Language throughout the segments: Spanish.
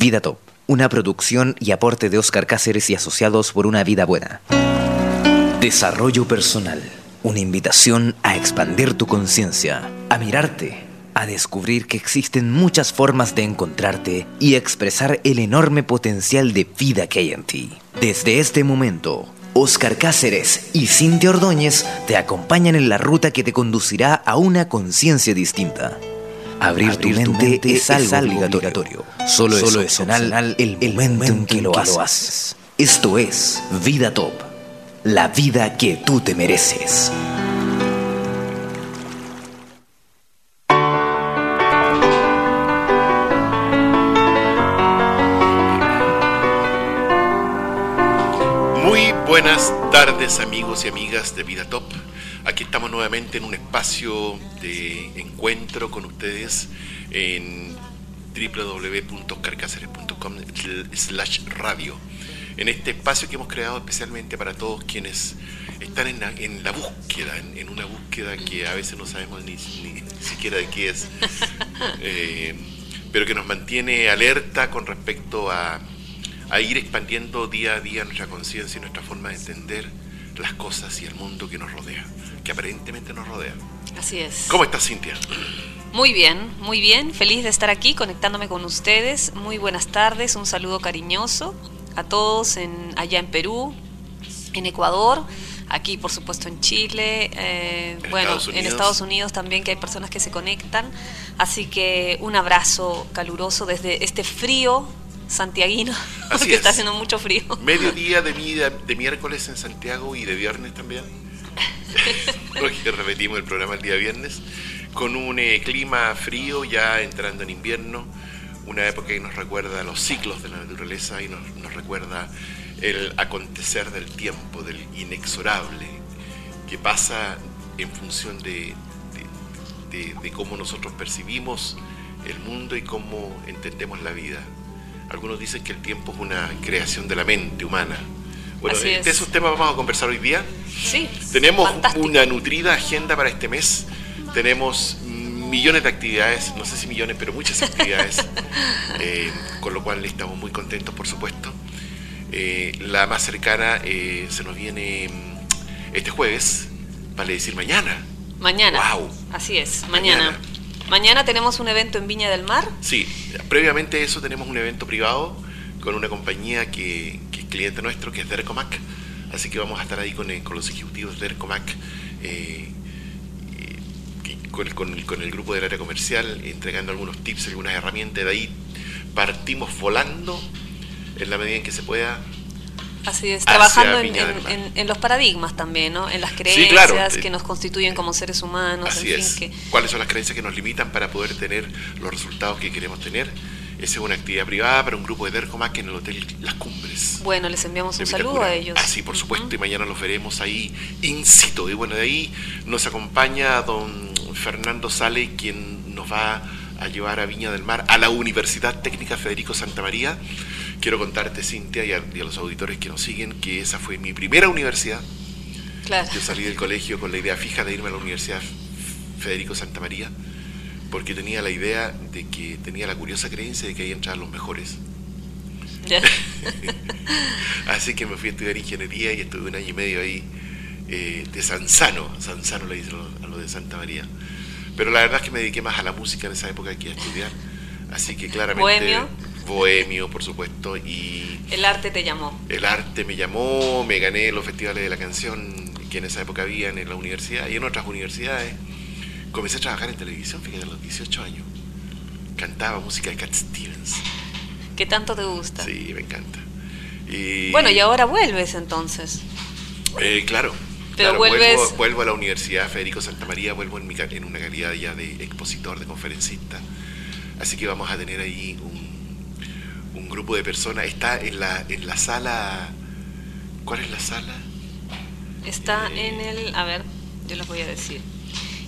Vida Top, una producción y aporte de Oscar Cáceres y asociados por una vida buena. Desarrollo personal, una invitación a expandir tu conciencia, a mirarte, a descubrir que existen muchas formas de encontrarte y expresar el enorme potencial de vida que hay en ti. Desde este momento, Oscar Cáceres y Cintia Ordóñez te acompañan en la ruta que te conducirá a una conciencia distinta. Abrir, tu, mente es algo, obligatorio. Solo, es opcional el, momento en que, lo, haces. Esto es Vida Top, la vida que tú te mereces. Muy buenas tardes amigos y amigas de Vida Top. Aquí estamos nuevamente en un espacio de encuentro con ustedes en www.carcaceres.com slash radio. En este espacio que hemos creado especialmente para todos quienes están en la, búsqueda, en, una búsqueda que a veces no sabemos ni, siquiera de qué es, eh, pero que nos mantiene alerta con respecto a, a ir expandiendo día a día nuestra conciencia y nuestra forma de entender las cosas y el mundo que nos rodea que aparentemente nos rodea. Así es. ¿Cómo estás, Cintia? Muy bien, muy bien. Feliz de estar aquí conectándome con ustedes. Muy buenas tardes, un saludo cariñoso a todos en, allá en Perú, en Ecuador, aquí por supuesto en Chile, eh, bueno, en Estados Unidos también que hay personas que se conectan. Así que un abrazo caluroso desde este frío santiaguino, porque está haciendo mucho frío. Mediodía de, de miércoles en Santiago y de viernes también. porque repetimos el programa el día viernes, con un eh, clima frío ya entrando en invierno, una época que nos recuerda los ciclos de la naturaleza y nos, recuerda el acontecer del tiempo, del inexorable, que pasa en función de, de, cómo nosotros percibimos el mundo y cómo entendemos la vida. Algunos dicen que el tiempo es una creación de la mente humana, bueno, de esos temas vamos a conversar hoy día. Sí. Tenemos una nutrida agenda para este mes. Tenemos millones de actividades, no sé si millones, pero muchas actividades, eh, con lo cual estamos muy contentos, por supuesto. Eh, la más cercana eh, se nos viene mm, este jueves, vale decir mañana. Mañana. Wow. Así es, mañana. mañana. Tenemos un evento en Viña del Mar. Sí, previamente a eso tenemos un evento privado con una compañía que, cliente nuestro, que es Dercomac. Así que vamos a estar ahí con, eh, los ejecutivos de Dercomac, eh, con, con, el grupo del área comercial, entregando algunos tips, algunas herramientas. De ahí partimos volando en la medida en que se pueda Así es, trabajando en, los paradigmas también, ¿no? En las creencias que nos constituyen como seres humanos. Así es. ¿Cuáles son las creencias que nos limitan para poder tener los resultados que queremos tener? Esa es una actividad privada para un grupo de Dercomac en el Hotel Las Cumbres. Bueno, les enviamos un saludo a ellos. Ah, sí, por supuesto, y mañana los veremos ahí in situ. Y bueno, de ahí nos acompaña don Fernando Sale, quien nos va a llevar a Viña del Mar, a la Universidad Técnica Federico Santa María. Quiero contarte, Cintia, y a, los auditores que nos siguen, que esa fue mi primera universidad. Claro. Yo salí del colegio con la idea fija de irme a la Universidad Federico Santa María porque tenía la idea de que tenía la curiosa creencia de que ahí entraban los mejores. Así que me fui a estudiar ingeniería y estuve un año y medio ahí eh, de Sansano, Sansano le dicen a lo de Santa María. Pero la verdad es que me dediqué más a la música en esa época que a estudiar. Así que claramente... Bohemio. Bohemio, por supuesto. Y el arte te llamó. El arte me llamó, me gané los festivales de la canción que en esa época habían en la universidad y en otras universidades. Comencé a trabajar en televisión, fíjate, a los 18 años. Cantaba música de Cat Stevens. ¿Qué tanto te gusta? Sí, me encanta. bueno, y ahora vuelves entonces. Eh, claro. Pero vuelves... Vuelvo, a la Universidad Federico Santa María, vuelvo en, mi, en una calidad ya de expositor, de conferencista. Así que vamos a tener ahí un, un grupo de personas. Está en la, en la sala... ¿Cuál es la sala? Está eh, en el... A ver, yo les voy a decir.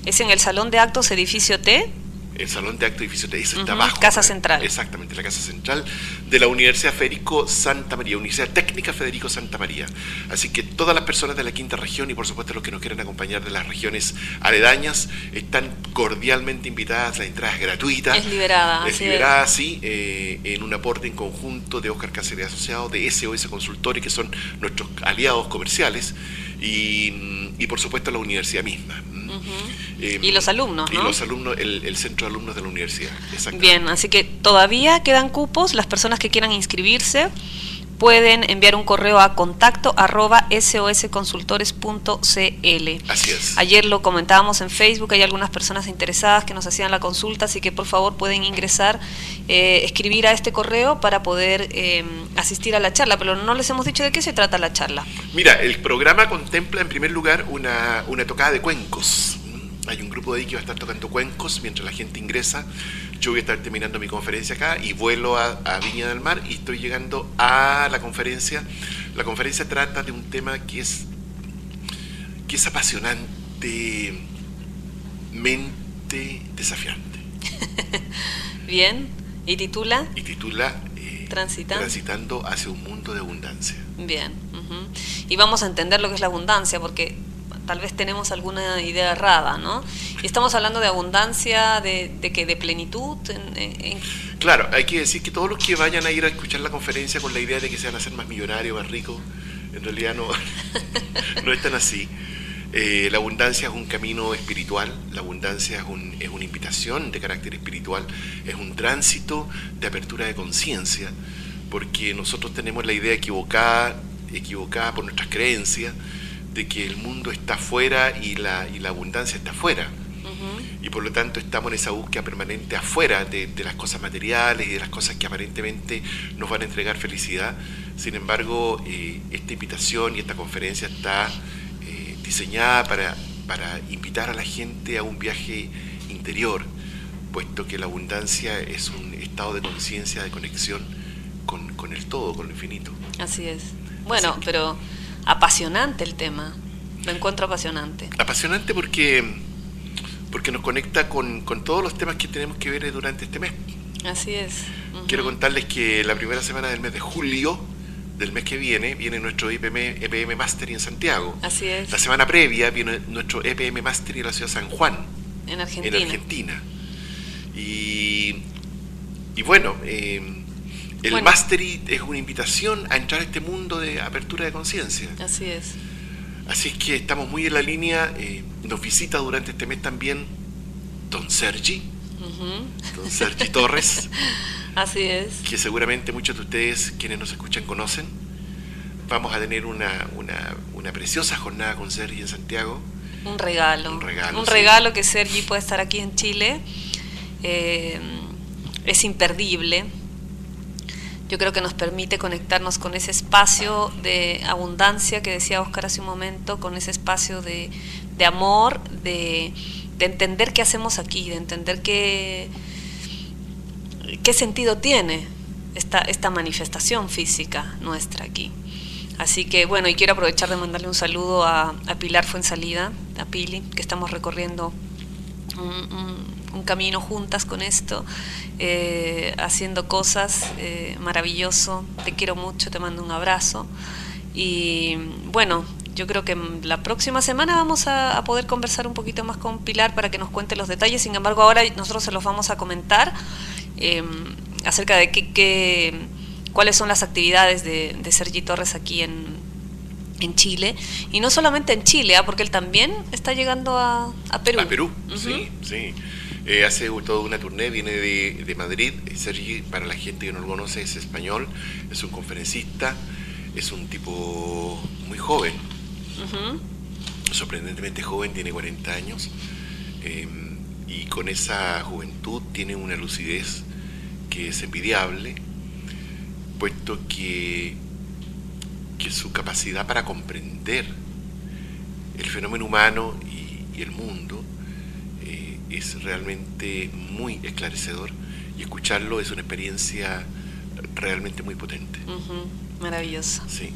Es en el Salón de Actos Edificio T. el salón de acto edificio eso está abajo. Casa Central. Exactamente, la Casa Central de la Universidad Federico Santa María, Universidad Técnica Federico Santa María. Así que todas las personas de la quinta región y por supuesto los que nos quieren acompañar de las regiones aledañas están cordialmente invitadas, la entrada es gratuita. Es liberada. Es liberada, sí, eh, en un aporte en conjunto de Oscar Cáceres Asociado, de SOS Consultores, que son nuestros aliados comerciales, y, y por supuesto la universidad misma. Eh, y los alumnos, ¿no? Y los alumnos, el, centro de alumnos de la universidad. Bien, así que todavía quedan cupos. Las personas que quieran inscribirse pueden enviar un correo a contacto arroba sosconsultores.cl. Así es. Ayer lo comentábamos en Facebook, hay algunas personas interesadas que nos hacían la consulta, así que por favor pueden ingresar, eh, escribir a este correo para poder eh, asistir a la charla, pero no les hemos dicho de qué se trata la charla. Mira, el programa contempla en primer lugar una, una tocada de cuencos. Hay un grupo de ahí que va a estar tocando cuencos mientras la gente ingresa. Yo voy a estar terminando mi conferencia acá y vuelo a, Viña del Mar y estoy llegando a la conferencia. La conferencia trata de un tema que es, que es apasionante, mente desafiante. Bien, ¿y titula? Y titula eh, Transitando. Transitando hacia un mundo de abundancia. Bien, y vamos a entender lo que es la abundancia, porque tal vez tenemos alguna idea errada, ¿no? Y estamos hablando de abundancia, de, que de plenitud. Claro, hay que decir que todos los que vayan a ir a escuchar la conferencia con la idea de que se van a hacer más millonarios, más ricos, en realidad no, no es así. Eh, la abundancia es un camino espiritual, la abundancia es, un, es una invitación de carácter espiritual, es un tránsito de apertura de conciencia, porque nosotros tenemos la idea equivocada, equivocada por nuestras creencias, de que el mundo está afuera y la, y la abundancia está afuera. Y por lo tanto estamos en esa búsqueda permanente afuera de, las cosas materiales y de las cosas que aparentemente nos van a entregar felicidad. Sin embargo, eh, esta invitación y esta conferencia está eh, diseñada para, para invitar a la gente a un viaje interior, puesto que la abundancia es un estado de conciencia, de conexión con, con, el todo, con lo infinito. Así es. Bueno, pero apasionante el tema. Lo encuentro apasionante. Apasionante porque, porque nos conecta con, todos los temas que tenemos que ver durante este mes. Así es. Quiero contarles que la primera semana del mes de julio del mes que viene viene nuestro EPM, EPM Master en Santiago. Así es. La semana previa viene nuestro EPM Master en la ciudad de San Juan. En Argentina. En Argentina. Y, y bueno, eh, el Mastery es una invitación a entrar a este mundo de apertura de conciencia. Así es. Así es que estamos muy en la línea. Eh, nos visita durante este mes también Don Sergi, Don Sergi Torres. Así es. Que seguramente muchos de ustedes, quienes nos escuchan, conocen. Vamos a tener una, una, preciosa jornada con Sergi en Santiago. Un regalo. Un regalo. Un regalo que Sergi puede estar aquí en Chile. Eh, es imperdible yo creo que nos permite conectarnos con ese espacio de abundancia que decía Oscar hace un momento, con ese espacio de, amor, de, entender qué hacemos aquí, de entender qué, qué sentido tiene esta, esta manifestación física nuestra aquí. Así que bueno, y quiero aprovechar de mandarle un saludo a, a Pilar Fuensalida, a Pili, que estamos recorriendo un camino juntas con esto eh, haciendo cosas, eh, maravilloso, te quiero mucho, te mando un abrazo. Y bueno, yo creo que la próxima semana vamos a, poder conversar un poquito más con Pilar para que nos cuente los detalles, sin embargo ahora nosotros se los vamos a comentar em, acerca de qué, cuáles son las actividades de, Sergi Torres aquí en, en Chile, y no solamente en Chile, ¿ah? porque él también está llegando a, Perú. A Perú, sí, sí. Eh, hace toda una tournée, viene de, Madrid. Sergi, para la gente que no lo conoce, es español, es un conferencista, es un tipo muy joven, sorprendentemente joven, tiene 40 años, em, y con esa juventud tiene una lucidez que es envidiable, puesto que, que su capacidad para comprender el fenómeno humano y el mundo es realmente muy esclarecedor y escucharlo es una experiencia realmente muy potente. Maravilloso. Sí.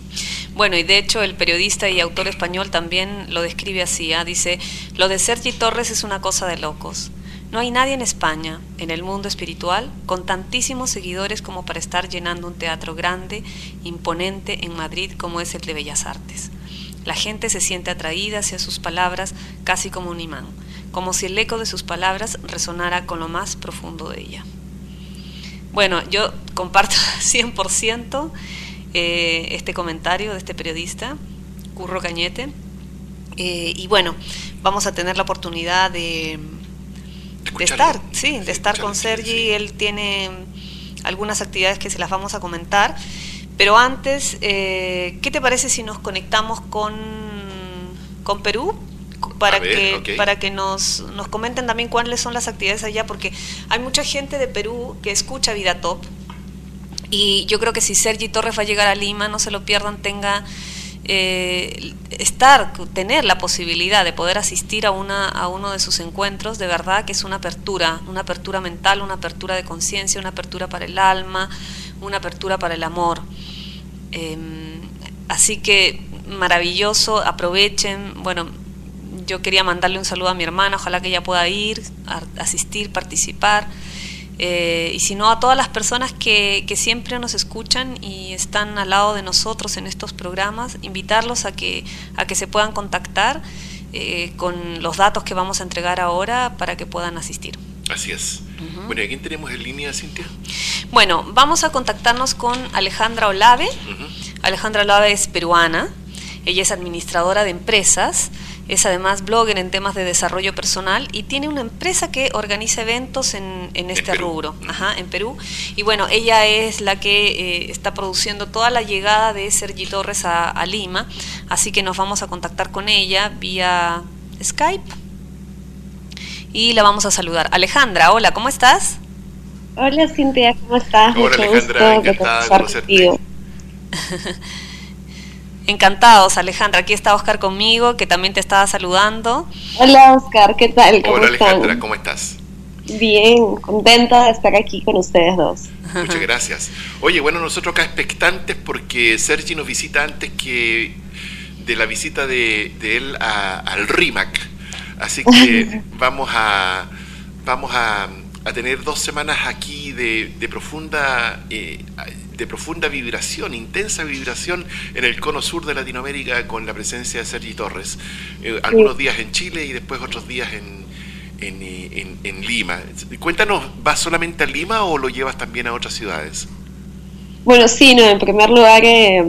Bueno, y de hecho el periodista y autor español también lo describe así, ¿ah? dice, lo de Sergi Torres es una cosa de locos. No hay nadie en España, en el mundo espiritual, con tantísimos seguidores como para estar llenando un teatro grande, imponente en Madrid como es el de Bellas Artes. La gente se siente atraída hacia sus palabras casi como un imán, como si el eco de sus palabras resonara con lo más profundo de ella. Bueno, yo comparto 100% eh, este comentario de este periodista, Curro Cañete, eh, y bueno, vamos a tener la oportunidad de, de estar, sí, de estar con Sergi. Él tiene algunas actividades que se las vamos a comentar. Pero antes, eh, ¿qué te parece si nos conectamos con, con Perú? Para que, para que nos, nos comenten también cuáles son las actividades allá, porque hay mucha gente de Perú que escucha Vida Top. Y yo creo que si Sergi Torres va a llegar a Lima, no se lo pierdan, tenga eh, estar, tener la posibilidad de poder asistir a, una, a uno de sus encuentros, de verdad que es una apertura, una apertura mental, una apertura de conciencia, una apertura para el alma, una apertura para el amor. Em, así que maravilloso, aprovechen, bueno, yo quería mandarle un saludo a mi hermana, ojalá que ella pueda ir, asistir, participar. Eh, y si no, a todas las personas que, que, siempre nos escuchan y están al lado de nosotros en estos programas, invitarlos a que, a que se puedan contactar eh, con los datos que vamos a entregar ahora para que puedan asistir. Así es. Bueno, ¿y quién tenemos en línea, Cintia? Bueno, vamos a contactarnos con Alejandra Olave. Alejandra Olave es peruana, ella es administradora de empresas es además blogger en temas de desarrollo personal y tiene una empresa que organiza eventos en, este rubro, en Perú. Y bueno, ella es la que eh, está produciendo toda la llegada de Sergi Torres a, Lima, así que nos vamos a contactar con ella vía Skype y la vamos a saludar. Alejandra, hola, ¿cómo estás? Hola Cintia, ¿cómo estás? Hola Alejandra, encantada de conocerte. Encantados, Alejandra. Aquí está Oscar conmigo, que también te estaba saludando. Hola, Oscar, ¿qué tal? ¿Cómo Hola, Alejandra, ¿cómo estás? Bien, contenta de estar aquí con ustedes dos. Muchas gracias. Oye, bueno, nosotros acá expectantes porque Sergi nos visita antes que de la visita de, él al RIMAC. Así que vamos a, vamos a, tener dos semanas aquí de, profunda eh, de profunda vibración, intensa vibración en el cono sur de Latinoamérica con la presencia de Sergi Torres. Eh, algunos días en Chile y después otros días en, en, Lima. Cuéntanos, ¿vas solamente a Lima o lo llevas también a otras ciudades? Bueno, sí, no, en primer lugar, eh,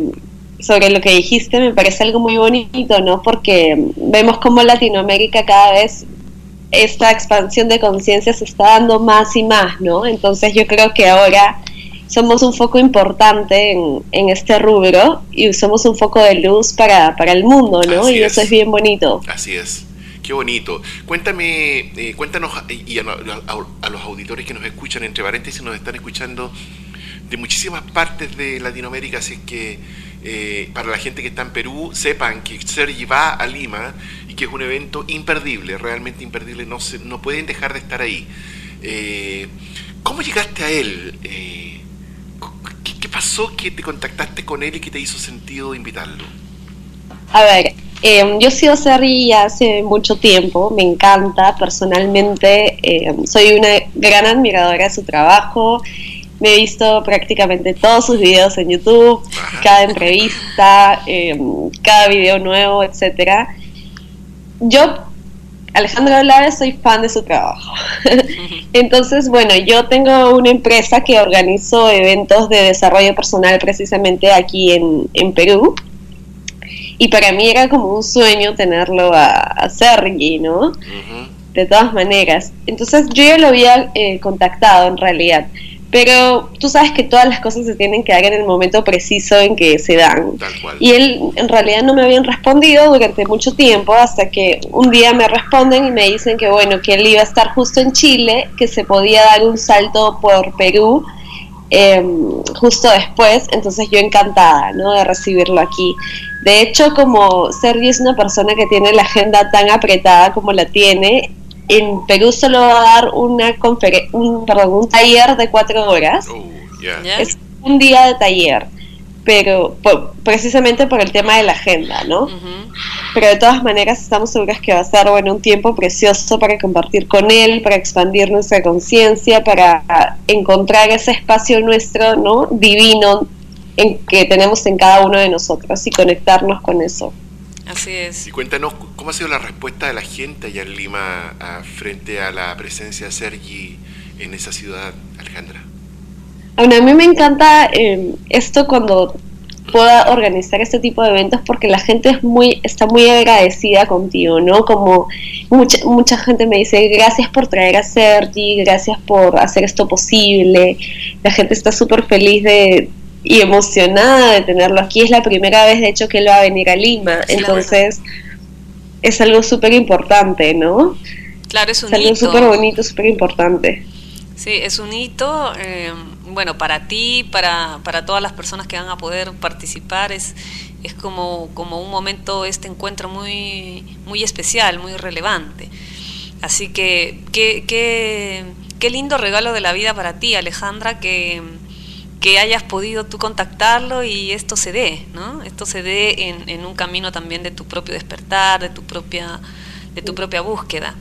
sobre lo que dijiste, me parece algo muy bonito, ¿no? Porque vemos cómo Latinoamérica cada vez esta expansión de conciencia se está dando más y más, ¿no? Entonces yo creo que ahora somos un foco importante en, en, este rubro y somos un foco de luz para, para el mundo, ¿no? y eso es bien bonito. Así es. Qué bonito. Cuéntame, eh, cuéntanos y a, los auditores que nos escuchan, entre paréntesis, nos están escuchando de muchísimas partes de Latinoamérica, así que eh, para la gente que está en Perú, sepan que Sergi va a Lima y que es un evento imperdible, realmente imperdible, no, se, no pueden dejar de estar ahí. Eh, ¿Cómo llegaste a él? ¿Qué pasó que te contactaste con él y que te hizo sentido invitarlo? A ver, eh, yo sigo Serri hace mucho tiempo, me encanta personalmente, eh, soy una gran admiradora de su trabajo, me he visto prácticamente todos sus videos en YouTube, cada entrevista, eh, cada video nuevo, etcétera. Yo Alejandro Olave soy fan de su trabajo. Entonces, bueno, yo tengo una empresa que organizo eventos de desarrollo personal precisamente aquí en, Perú. Y para mí era como un sueño tenerlo a, Sergi, ¿no? De todas maneras. Entonces yo ya lo había eh, contactado en realidad. Pero tú sabes que todas las cosas se tienen que dar en el momento preciso en que se dan. Y él en realidad no me habían respondido durante mucho tiempo hasta que un día me responden y me dicen que bueno, que él iba a estar justo en Chile, que se podía dar un salto por Perú em, justo después. Entonces yo encantada ¿no? de recibirlo aquí. De hecho, como Sergio es una persona que tiene la agenda tan apretada como la tiene, en Perú solo va a dar una un, perdón, un taller de cuatro horas. Oh, es un día de taller. pero precisamente por el tema de la agenda, ¿no? Pero de todas maneras estamos seguras que va a ser, bueno, un tiempo precioso para compartir con él, para expandir nuestra conciencia, para encontrar ese espacio nuestro, ¿no? Divino en que tenemos en cada uno de nosotros y conectarnos con eso. Así es. Y cuéntanos, ¿cómo ha sido la respuesta de la gente allá en Lima frente a la presencia de Sergi en esa ciudad, Alejandra? Bueno, a mí me encanta eh, esto cuando pueda organizar este tipo de eventos porque la gente es muy está muy agradecida contigo, ¿no? Como mucha mucha gente me dice, "Gracias por traer a Sergi, gracias por hacer esto posible." La gente está súper feliz de y emocionada de tenerlo aquí. Es la primera vez, de hecho, que él va a venir a Lima. Entonces, es algo súper importante, ¿no? Claro, es un es algo súper bonito, súper importante. Sí, es un hito. Eh, bueno, para ti, para, para todas las personas que van a poder participar, es, es como, como un momento, este encuentro muy, muy especial, muy relevante. Así que qué, qué, qué lindo regalo de la vida para ti, Alejandra, que, que hayas podido tú contactarlo y esto se dé, ¿no? Esto se dé en, en un camino también de tu propio despertar, de tu propia, de tu propia búsqueda.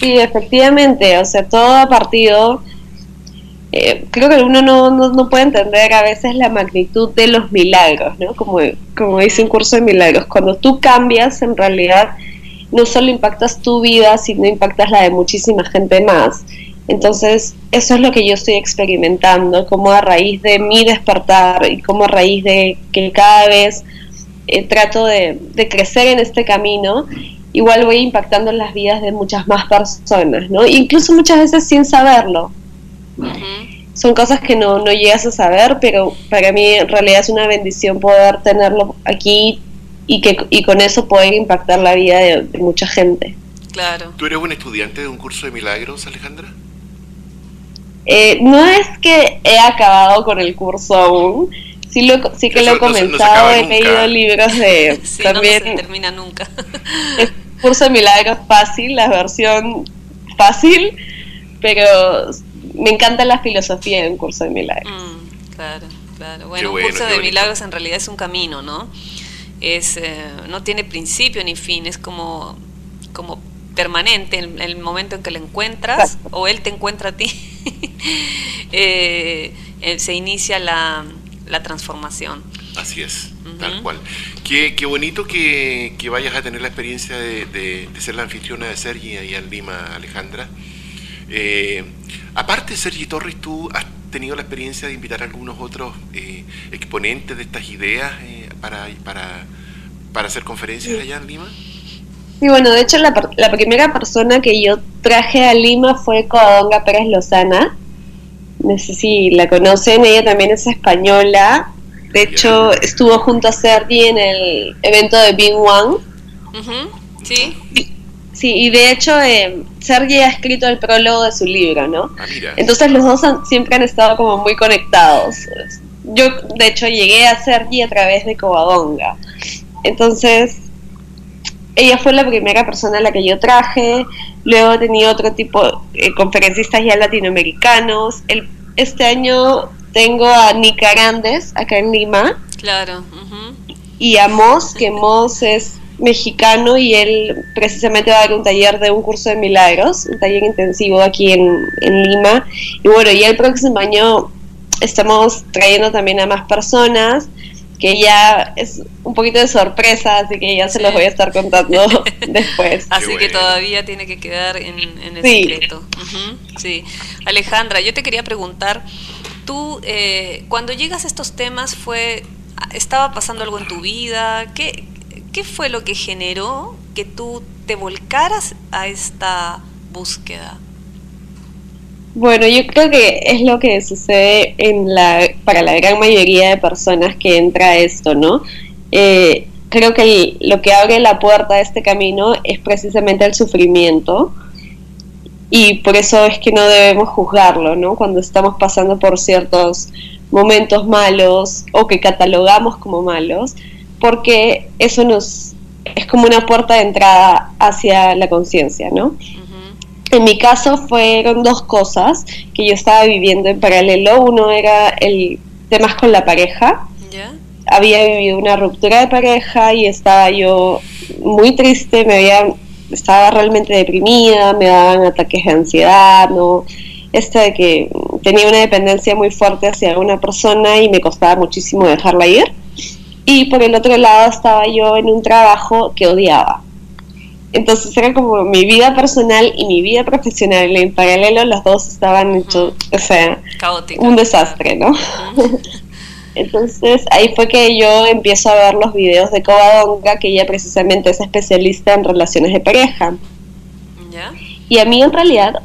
Sí, efectivamente, o sea, todo ha partido eh, creo que uno no, no, puede entender a veces la magnitud de los milagros, ¿no? Como, como dice un curso de milagros, cuando tú cambias, en realidad no solo impactas tu vida, sino impactas la de muchísima gente más. Entonces, eso es lo que yo estoy experimentando, como a raíz de mi despertar y como a raíz de que cada vez eh, trato de, crecer en este camino, igual voy impactando las vidas de muchas más personas, ¿no? Incluso muchas veces sin saberlo. Son cosas que no, no llegas a saber, pero para mí en realidad es una bendición poder tenerlo aquí y, que, y con eso poder impactar la vida de, mucha gente. Claro. ¿Tú eres un estudiante de un curso de milagros, Alejandra? Eh, no es que he acabado con el curso aún, sí, lo, sí que lo he comenzado, he leído libros de... también, no, se termina nunca. el curso de milagros fácil, la versión fácil, pero me encanta la filosofía de un curso de milagros. Mm, claro, claro. Bueno, un curso de milagros en realidad es un camino, ¿no? Es, eh, no tiene principio ni fin, es como, como permanente en el momento en que lo encuentras o él te encuentra a ti, eh, eh, se inicia la, la, transformación. Así es, tal cual. Qué, qué bonito que, que, vayas a tener la experiencia de, de, ser la anfitriona de Sergi ahí en Lima, Alejandra. Eh, aparte, Sergi Torres, tú has tenido la experiencia de invitar a algunos otros eh, exponentes de estas ideas eh, para, para, para, hacer conferencias allá en Lima. Sí, bueno, de hecho la, la, primera persona que yo traje a Lima fue Codonga Pérez Lozana. No sé si la conocen, ella también es española. De hecho, estuvo junto a Sergi en el evento de Big One. Sí. Sí, y de hecho eh, Sergi ha escrito el prólogo de su libro, ¿no? Ah, Entonces los dos siempre han estado como muy conectados. Yo, de hecho, llegué a Sergi a través de Covadonga. Entonces, ella fue la primera persona a la que yo traje. Luego he tenido otro tipo de eh, conferencistas ya latinoamericanos. El, este año tengo a Nick Arandes acá en Lima. Claro. Y a Moss, que Moss es mexicano y él precisamente va a dar un taller de un curso de milagros, un taller intensivo aquí en, Lima. Y bueno, y el próximo año estamos trayendo también a más personas que ya es un poquito de sorpresa, así que ya se los voy a estar contando después. Así que todavía tiene que quedar en, el secreto. sí. Alejandra, yo te quería preguntar, tú eh, cuando llegas a estos temas fue, estaba pasando algo en tu vida, ¿qué, ¿Qué fue lo que generó que tú te volcaras a esta búsqueda? Bueno, yo creo que es lo que sucede en la, para la gran mayoría de personas que entra a esto, ¿no? Eh, creo que lo que abre la puerta a este camino es precisamente el sufrimiento y por eso es que no debemos juzgarlo, ¿no? Cuando estamos pasando por ciertos momentos malos o que catalogamos como malos, porque eso nos es como una puerta de entrada hacia la conciencia, ¿no? En mi caso fueron dos cosas que yo estaba viviendo en paralelo. Uno era el temas con la pareja había vivido una ruptura de pareja y estaba yo muy triste, me había, estaba realmente deprimida, me daban ataques de ansiedad, ¿no? Este de que tenía una dependencia muy fuerte hacia una persona y me costaba muchísimo dejarla ir. Y por el otro lado estaba yo en un trabajo que odiaba. Entonces era como mi vida personal y mi vida profesional. En paralelo, los dos estaban hechos, o sea, un desastre, ¿no? Entonces ahí fue que yo empiezo a ver los videos de Covadonga, que ella precisamente es especialista en relaciones de pareja. Y a mí en realidad,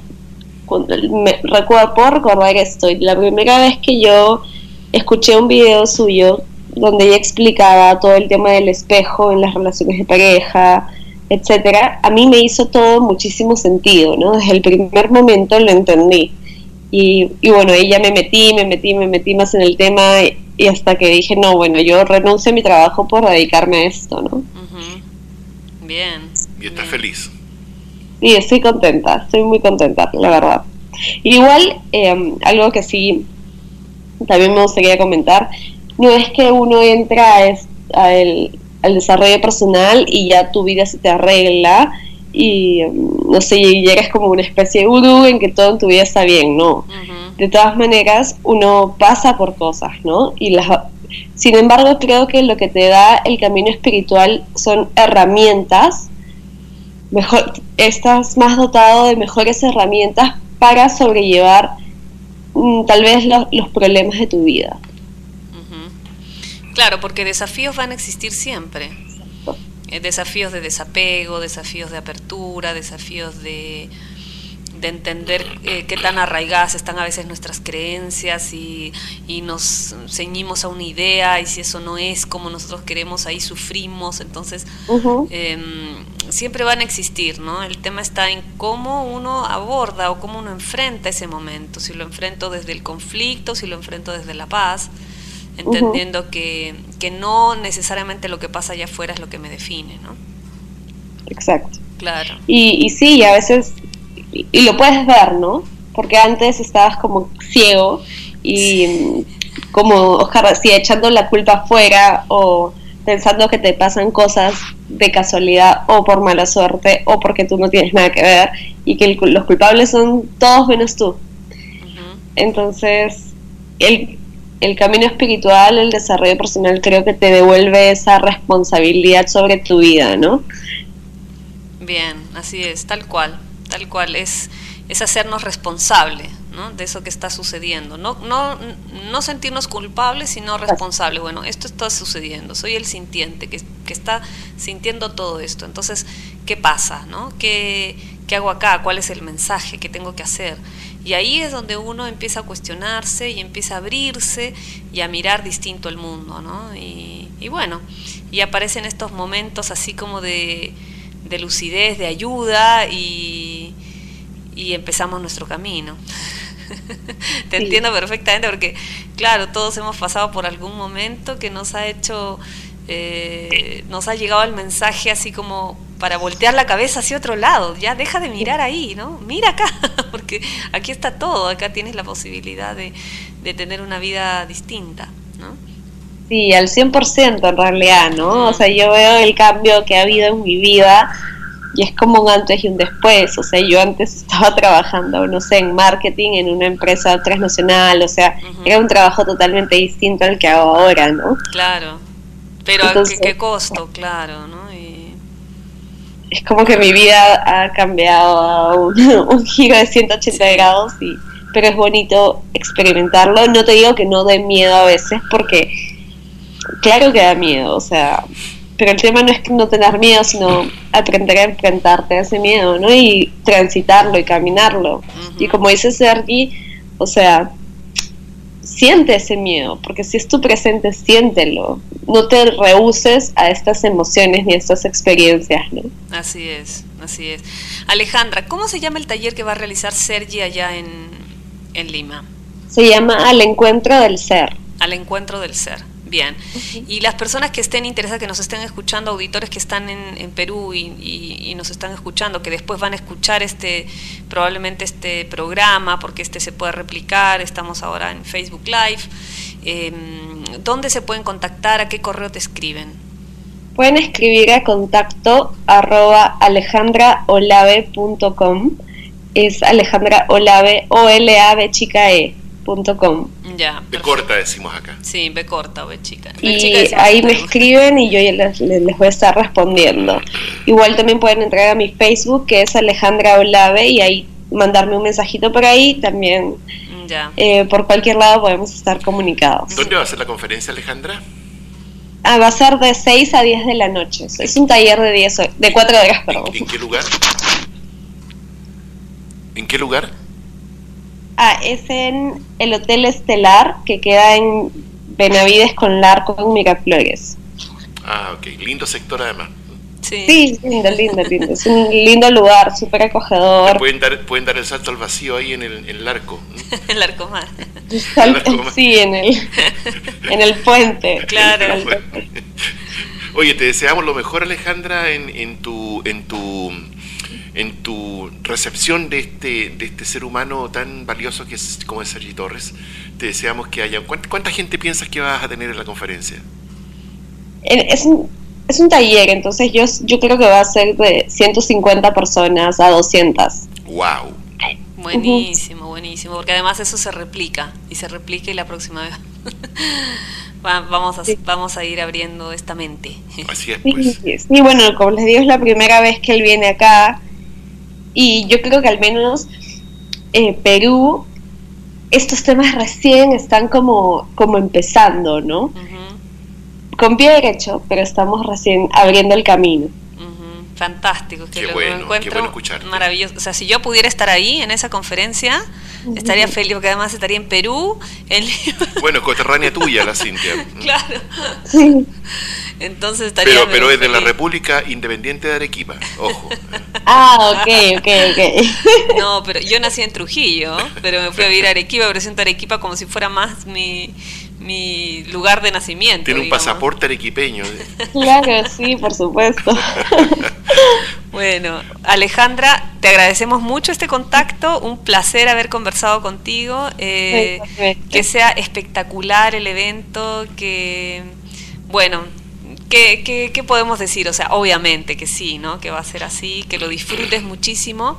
me recuerdo, puedo recordar esto, la primera vez que yo escuché un video suyo donde ella explicaba todo el tema del espejo en las relaciones de pareja, etcétera, a mí me hizo todo muchísimo sentido, ¿no? Desde el primer momento lo entendí. Y, y bueno, ahí ya me metí, me metí, me metí más en el tema y, hasta que dije, no, bueno, yo renuncio a mi trabajo por dedicarme a esto, ¿no? Bien. ¿Y estás feliz? Sí, estoy contenta, estoy muy contenta, la verdad. Igual, eh, algo que sí también me gustaría comentar, no es que uno entra a el, al desarrollo personal y ya tu vida se te arregla y mm, no sé, llegas como una especie de gurú en que todo en tu vida está bien, no. De todas maneras, uno pasa por cosas, ¿no? Y las, sin embargo, creo que lo que te da el camino espiritual son herramientas, mejor, estás más dotado de mejores herramientas para sobrellevar mm, tal vez los problemas de tu vida. Claro, porque desafíos van a existir siempre. Eh, desafíos de desapego, desafíos de apertura, desafíos de, de entender eh, qué tan arraigadas están a veces nuestras creencias y, y, nos ceñimos a una idea y si eso no es como nosotros queremos, ahí sufrimos. Entonces, em, siempre van a existir, ¿no? El tema está en cómo uno aborda o cómo uno enfrenta ese momento, si lo enfrento desde el conflicto, si lo enfrento desde la paz entendiendo que, que, no necesariamente lo que pasa allá afuera es lo que me define, ¿no? Exacto. Claro. Y, y sí, a veces, y, lo puedes ver, ¿no? Porque antes estabas como ciego y como, ojalá, sí, echando la culpa afuera o pensando que te pasan cosas de casualidad o por mala suerte o porque tú no tienes nada que ver y que los culpables son todos menos tú. Entonces, el, el camino espiritual, el desarrollo personal, creo que te devuelve esa responsabilidad sobre tu vida, ¿no? Bien, así es, tal cual, tal cual, es, es hacernos responsables ¿no? de eso que está sucediendo. No, no, no sentirnos culpables, sino responsables. Bueno, esto está sucediendo, soy el sintiente que, que está sintiendo todo esto. Entonces, ¿qué pasa? ¿no? ¿Qué, ¿Qué hago acá? ¿Cuál es el mensaje? ¿Qué tengo que hacer? Y ahí es donde uno empieza a cuestionarse y empieza a abrirse y a mirar distinto el mundo, ¿no? Y, bueno, y aparecen estos momentos así como de, lucidez, de ayuda y, empezamos nuestro camino. Te entiendo perfectamente porque, claro, todos hemos pasado por algún momento que nos ha hecho, eh, nos ha llegado el mensaje así como para voltear la cabeza hacia otro lado, ya deja de mirar ahí, ¿no? Mira acá, porque aquí está todo, acá tienes la posibilidad de, tener una vida distinta, ¿no? Sí, al 100% en realidad, ¿no? O sea, yo veo el cambio que ha habido en mi vida y es como un antes y un después, o sea, yo antes estaba trabajando, no sé, en marketing en una empresa transnacional, o sea, era un trabajo totalmente distinto al que hago ahora, ¿no? Claro, pero a qué, costo, claro, ¿no? es como que mi vida ha cambiado a un, giro de 180 grados, y, pero es bonito experimentarlo. No te digo que no dé miedo a veces, porque claro que da miedo, o sea, pero el tema no es no tener miedo, sino aprender a enfrentarte a ese miedo, ¿no? Y transitarlo y caminarlo. Y como dice Sergi, o sea, siente ese miedo, porque si es tu presente, siéntelo. No te rehuses a estas emociones ni a estas experiencias, ¿no? Así es, así es. Alejandra, ¿cómo se llama el taller que va a realizar Sergi allá en, en Lima? Se llama Al Encuentro del Ser. Al Encuentro del Ser. Bien. Y las personas que estén interesadas, que nos estén escuchando, auditores que están en, Perú y, nos están escuchando, que después van a escuchar este, probablemente este programa, porque este se puede replicar, estamos ahora en Facebook Live. Em, ¿Dónde se pueden contactar? ¿A qué correo te escriben? Pueden escribir a contacto arroba alejandraolave.com. Es Alejandra Olave, o l a b chica e. Com. Ya. B corta decimos acá. Sí, B corta o B chica. Y ahí me escriben y yo les, les, voy a estar respondiendo. Igual también pueden entrar a mi Facebook que es Alejandra Olave y ahí mandarme un mensajito por ahí también. Ya. Eh, por cualquier lado podemos estar comunicados. ¿Dónde va a ser la conferencia, Alejandra? Ah, va a ser de 6 a 10 de la noche. Es un taller de 10 de 4 horas, perdón. ¿En qué lugar? ¿En qué lugar? Ah, es en el Hotel Estelar, que queda en Benavides con Larco en Miraflores. Ah, ok. Lindo sector además. Sí. lindo, lindo, lindo. Es un lindo lugar, súper acogedor. Pueden dar, pueden dar el salto al vacío ahí en el, en el arco. el arco más. Sí, en el, en el puente. Claro. Oye, te deseamos lo mejor, Alejandra, en, en tu... En tu en tu recepción de este, de este ser humano tan valioso que es como es Sergi Torres. Te deseamos que haya... ¿Cuánta, gente piensas que vas a tener en la conferencia? Es un, es un taller, entonces yo, yo creo que va a ser de 150 personas a 200. ¡Wow! Buenísimo, buenísimo, porque además eso se replica y se replica y la próxima vez vamos, a, vamos a ir abriendo esta mente. Así es, pues. Sí, bueno, como les digo, es la primera vez que él viene acá y yo creo que al menos eh, Perú, estos temas recién están como, como empezando, ¿no? Con pie derecho, pero estamos recién abriendo el camino. Fantástico, que lo encuentro maravilloso. O sea, si yo pudiera estar ahí en esa conferencia, estaría feliz, porque además estaría en Perú. En... Bueno, coterránea tuya, la Cintia. claro. Sí. Entonces estaría. Pero, pero es de la República Independiente de Arequipa, ojo. ah, ok, ok, ok. no, pero yo nací en Trujillo, pero me fui a vivir a Arequipa, pero siento Arequipa como si fuera más mi mi lugar de nacimiento. Tiene un pasaporte arequipeño. Claro, sí, por supuesto. bueno, Alejandra, te agradecemos mucho este contacto, un placer haber conversado contigo, eh, que sea espectacular el evento, que, bueno, ¿qué, qué, podemos decir? O sea, obviamente que sí, ¿no? Que va a ser así, que lo disfrutes muchísimo.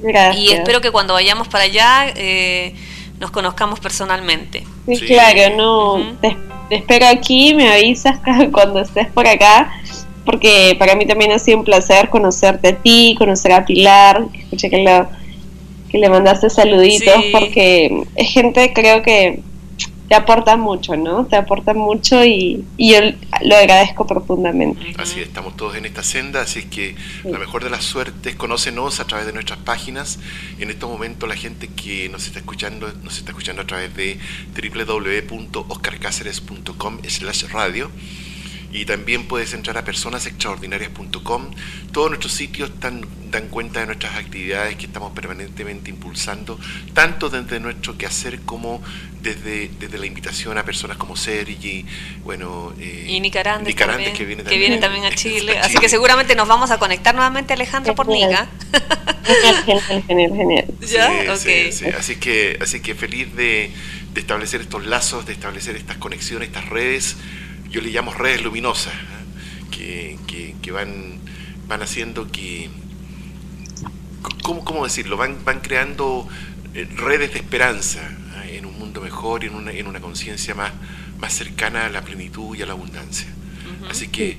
Gracias. Y espero que cuando vayamos para allá... Eh, nos conozcamos personalmente. Sí, claro, no, te, espero aquí, me avisas cuando estés por acá, porque para mí también ha sido un placer conocerte a ti, conocer a Pilar, escuché que, lo, que le mandaste saluditos, porque es gente creo que te aporta mucho, ¿no? Te aporta mucho y, yo lo agradezco profundamente. Así estamos todos en esta senda, así es que la mejor de las suertes, conócenos a través de nuestras páginas. En estos momentos la gente que nos está escuchando, nos está escuchando a través de www.oscarcáceres.com slash radio y también puedes entrar a personasextraordinarias.com. Todos nuestros sitios dan, dan cuenta de nuestras actividades que estamos permanentemente impulsando, tanto desde nuestro quehacer como desde, desde la invitación a personas como Sergi, bueno, eh, y Nicarandes, que, viene también, a Chile. Así que seguramente nos vamos a conectar nuevamente, Alejandro, por Nica. Genial, genial, genial. ¿Ya? Así, que, así que feliz de, de establecer estos lazos, de establecer estas conexiones, estas redes yo le llamo redes luminosas, ¿eh? que, van, van haciendo que, ¿cómo, cómo decirlo? Van, van creando eh, redes de esperanza ¿eh? en un mundo mejor y en una, en una conciencia más, más cercana a la plenitud y a la abundancia. Así que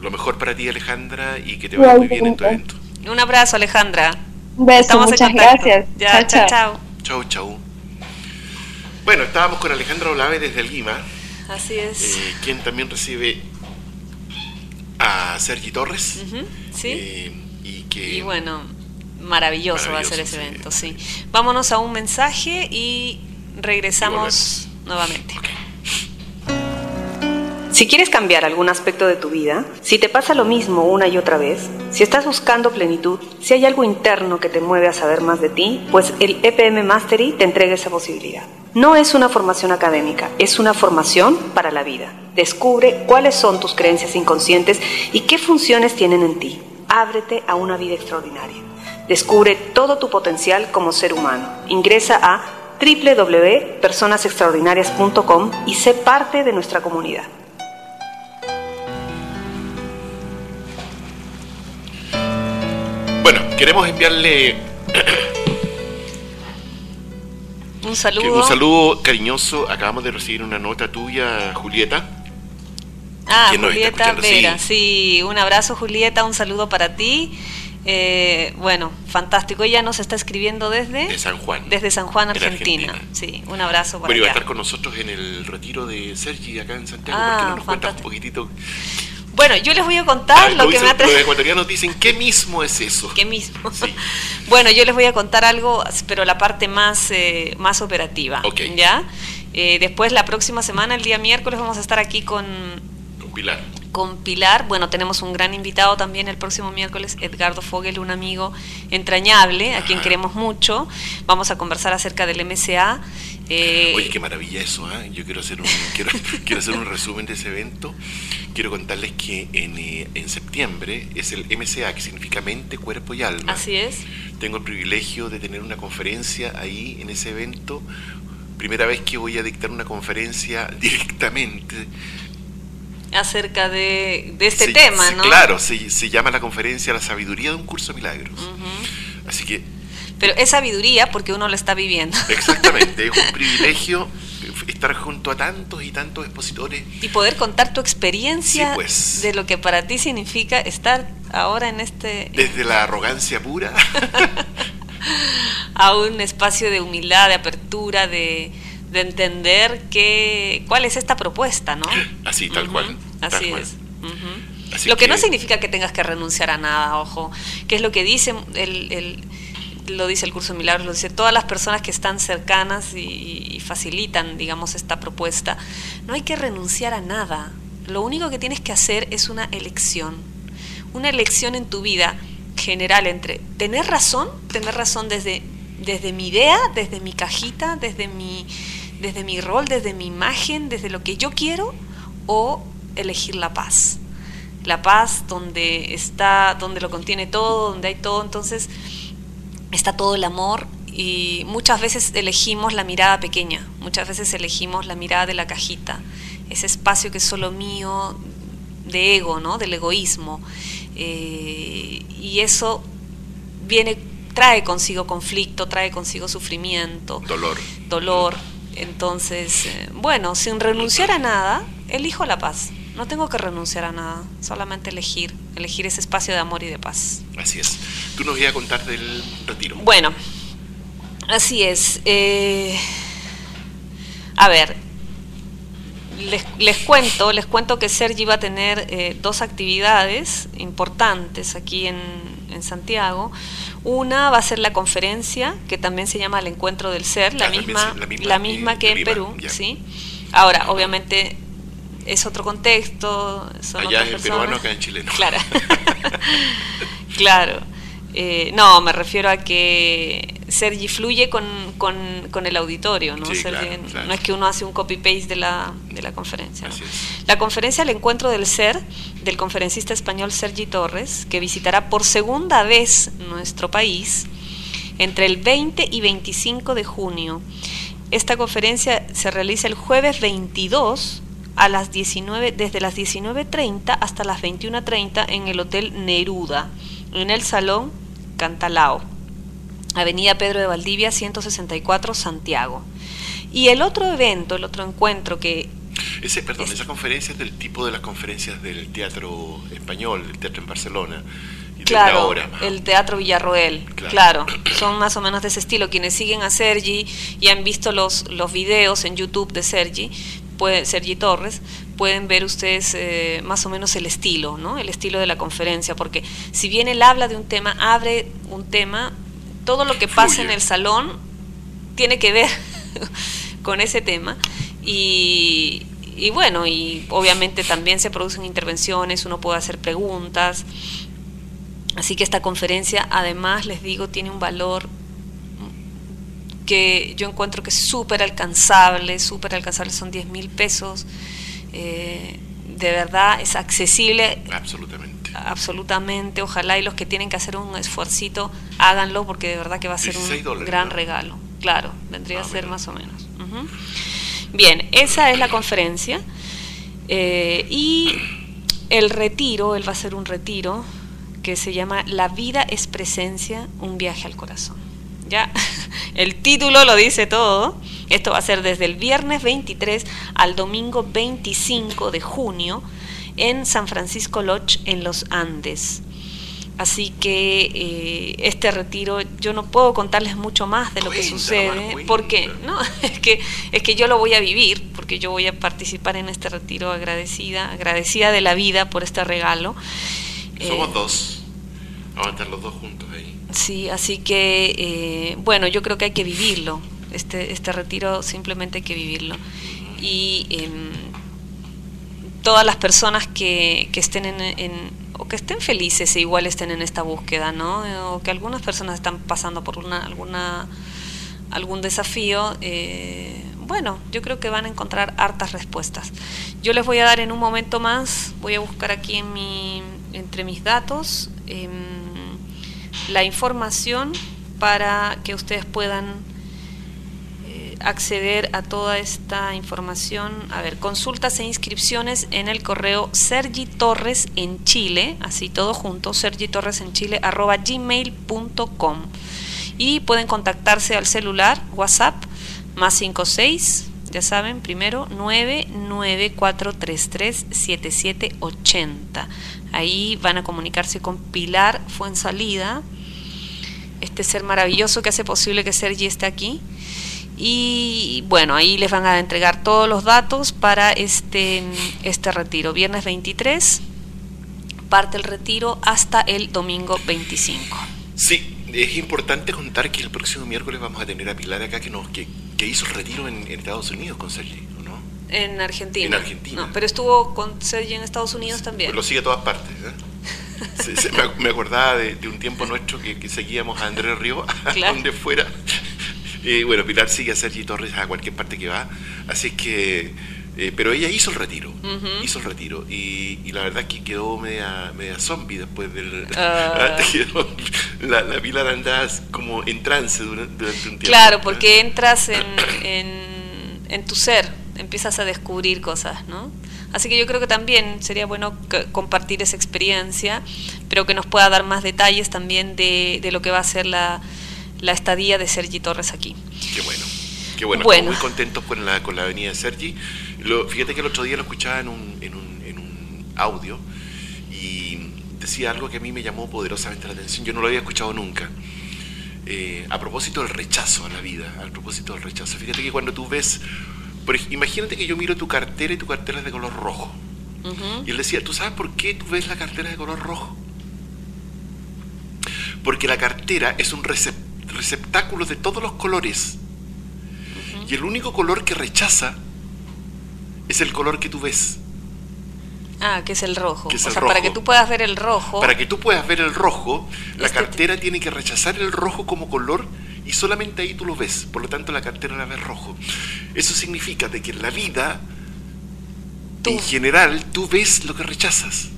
lo mejor para ti Alejandra y que te vaya muy bien en tu evento. Un abrazo Alejandra. Un beso, muchas gracias. Ya, chao, chao. Chao, chao. Bueno, estábamos con Alejandra Olave desde el Lima. Así es. Eh, quien también recibe a Sergi Torres. sí. Eh, y que. bueno, maravilloso, va a ser ese evento, sí. Vámonos a un mensaje y regresamos nuevamente. Si quieres cambiar algún aspecto de tu vida, si te pasa lo mismo una y otra vez, si estás buscando plenitud, si hay algo interno que te mueve a saber más de ti, pues el EPM Mastery te entrega esa posibilidad. No es una formación académica, es una formación para la vida. Descubre cuáles son tus creencias inconscientes y qué funciones tienen en ti. Ábrete a una vida extraordinaria. Descubre todo tu potencial como ser humano. Ingresa a www.personasextraordinarias.com y sé parte de nuestra comunidad. Queremos enviarle un saludo. Un saludo cariñoso. Acabamos de recibir una nota tuya, Julieta. Ah, Julieta Vera, sí. un abrazo Julieta, un saludo para ti. Eh, bueno, fantástico. Ella nos está escribiendo desde San Juan. Desde San Juan, Argentina. Sí, un abrazo para Bueno, iba a estar con nosotros en el retiro de Sergi acá en Santiago. Ah, ¿Por nos cuentas un poquitito? Bueno, yo les voy a contar lo que me ha traído. Los ecuatorianos dicen, ¿qué mismo es eso? ¿Qué mismo? Sí. bueno, yo les voy a contar algo, pero la parte más, eh, más operativa. ¿Ya? Eh, después, la próxima semana, el día miércoles, vamos a estar aquí con Pilar. Con Pilar, bueno, tenemos un gran invitado también el próximo miércoles, Edgardo Fogel, un amigo entrañable, a quien queremos mucho. Vamos a conversar acerca del MCA. Eh, Oye, qué maravilla eso, ¿eh? Yo quiero hacer, un, quiero, quiero hacer un resumen de ese evento. Quiero contarles que en, eh, en septiembre es el MCA, que significa mente, cuerpo y alma. Así es. Tengo el privilegio de tener una conferencia ahí en ese evento. Primera vez que voy a dictar una conferencia directamente acerca de, este tema, ¿no? Claro, se, se, llama la conferencia La sabiduría de un curso de milagros. Así que... Pero es sabiduría porque uno lo está viviendo. Exactamente, es un privilegio estar junto a tantos y tantos expositores. Y poder contar tu experiencia pues. de lo que para ti significa estar ahora en este... Desde la arrogancia pura. a un espacio de humildad, de apertura, de, de entender que, cuál es esta propuesta, ¿no? Así, tal cual. Así es. lo que, no significa que tengas que renunciar a nada, ojo, que es lo que dice el, el lo dice el curso de milagros, lo dice todas las personas que están cercanas y, y, facilitan, digamos, esta propuesta. No hay que renunciar a nada. Lo único que tienes que hacer es una elección. Una elección en tu vida general entre tener razón, tener razón desde, desde mi idea, desde mi cajita, desde mi, desde mi rol, desde mi imagen, desde lo que yo quiero, o elegir la paz. La paz donde está, donde lo contiene todo, donde hay todo, entonces está todo el amor y muchas veces elegimos la mirada pequeña, muchas veces elegimos la mirada de la cajita, ese espacio que es solo mío, de ego, ¿no? del egoísmo. Eh, y eso viene, trae consigo conflicto, trae consigo sufrimiento, dolor. Dolor. Entonces, eh, bueno, sin renunciar a nada, elijo la paz. No tengo que renunciar a nada, solamente elegir, elegir ese espacio de amor y de paz. Así es. Tú nos ibas a contar del retiro. Bueno, así es. Eh, a ver, les, cuento, les cuento que Sergi va a tener eh, dos actividades importantes aquí en, en Santiago. Una va a ser la conferencia, que también se llama el Encuentro del Ser, la, misma, la misma, que en Perú, ¿sí? Ahora, obviamente es otro contexto. Son Allá en peruano, acá en chileno. Claro. claro. Eh, no, me refiero a que Sergi fluye con, con, el auditorio, ¿no? No es que uno hace un copy-paste de la, de la conferencia. La conferencia El Encuentro del Ser, del conferencista español Sergi Torres, que visitará por segunda vez nuestro país entre el 20 y 25 de junio. Esta conferencia se realiza el jueves 22 a las 19, desde las 19.30 hasta las 21.30 en el Hotel Neruda, en el Salón Cantalao, Avenida Pedro de Valdivia 164, Santiago. Y el otro evento, el otro encuentro que... Ese, perdón, esa conferencia es del tipo de las conferencias del teatro español, el teatro en Barcelona. Y claro, el Teatro Villarroel, claro. son más o menos de ese estilo. Quienes siguen a Sergi y han visto los, los videos en YouTube de Sergi, puede, Sergi Torres, pueden ver ustedes eh, más o menos el estilo, ¿no? El estilo de la conferencia, porque si bien él habla de un tema, abre un tema, todo lo que pasa en el salón tiene que ver con ese tema y, y bueno, y obviamente también se producen intervenciones, uno puede hacer preguntas. Así que esta conferencia, además, les digo, tiene un valor que yo encuentro que es súper alcanzable, súper alcanzable, son 10 mil pesos. Eh, de verdad es accesible. Absolutamente. Absolutamente. Ojalá y los que tienen que hacer un esfuercito háganlo porque de verdad que va a ser un gran regalo. claro, vendría a ser más o menos. Bien, esa es la conferencia. Eh, y el retiro, él va a ser un retiro que se llama La vida es presencia, un viaje al corazón. Ya, el título lo dice todo. Esto va a ser desde el viernes 23 al domingo 25 de junio en San Francisco Lodge en los Andes. Así que eh, este retiro, yo no puedo contarles mucho más de lo que sucede, porque no, es que es que yo lo voy a vivir, porque yo voy a participar en este retiro agradecida, agradecida de la vida por este regalo. Somos eh, dos, vamos a estar los dos juntos ahí. Sí, así que eh, bueno, yo creo que hay que vivirlo. Este este retiro simplemente hay que vivirlo y em, todas las personas que, que estén en o que estén felices e igual estén en esta búsqueda, ¿no? O que algunas personas están pasando por una, alguna, algún desafío, eh, bueno, yo creo que van a encontrar hartas respuestas. Yo les voy a dar en un momento más, voy a buscar aquí en mi, entre mis datos em, la información para que ustedes puedan acceder a toda esta información, a ver, consultas e inscripciones en el correo Sergi Torres en Chile, así todo junto, Sergi Torres en Chile, arroba gmail.com. Y pueden contactarse al celular, WhatsApp, más 56, ya saben, primero 994337780. Ahí van a comunicarse con Pilar Fuensalida, este ser maravilloso que hace posible que Sergi esté aquí y bueno, ahí les van a entregar todos los datos para este, este retiro. Viernes 23 parte el retiro hasta el domingo 25. Sí, es importante contar que el próximo miércoles vamos a tener a Pilar acá que, nos, que, hizo el retiro en, Estados Unidos con Sergi, ¿no? En Argentina. En Argentina. pero estuvo con Sergi en Estados Unidos también. Pues lo sigue a todas partes. ¿eh? me, acordaba de, un tiempo nuestro que, seguíamos a Andrés Río, a donde fuera, y bueno, Pilar sigue a Sergi Torres a cualquier parte que va. Así que. Eh, pero ella hizo el retiro, hizo el retiro y, la verdad que quedó media, media zombie después del... Ah. la, la, Pilar andaba como en trance durante, un tiempo. Claro, porque entras en, en, en, tu ser, empiezas a descubrir cosas, ¿no? Así que yo creo que también sería bueno compartir esa experiencia, pero que nos pueda dar más detalles también de, de lo que va a ser la, la estadía de Sergi Torres aquí. Qué bueno. Qué bueno, estamos muy contentos con la, con la venida de Sergi. Lo, fíjate que el otro día lo escuchaba en un, en un, en un audio y decía algo que a mí me llamó poderosamente la atención. Yo no lo había escuchado nunca. Eh, a propósito del rechazo a la vida, a propósito del rechazo. Fíjate que cuando tú ves, imagínate que yo miro tu cartera y tu cartera es de color rojo. Y él decía, ¿tú sabes por qué tú ves la cartera de color rojo? Porque la cartera es un receptor receptáculos de todos los colores. Y el único color que rechaza es el color que tú ves. Ah, que es el rojo. o sea, para que tú puedas ver el rojo. Para que tú puedas ver el rojo, la este cartera tiene que rechazar el rojo como color y solamente ahí tú lo ves. Por lo tanto, la cartera la ves rojo. Eso significa de que en la vida, en general, tú ves lo que rechazas.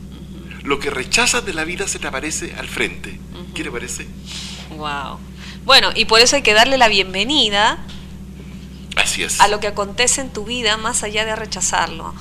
Lo que rechazas de la vida se te aparece al frente. ¿Qué te parece? Wow. Bueno, y por eso hay que darle la bienvenida Así es. a lo que acontece en tu vida más allá de rechazarlo.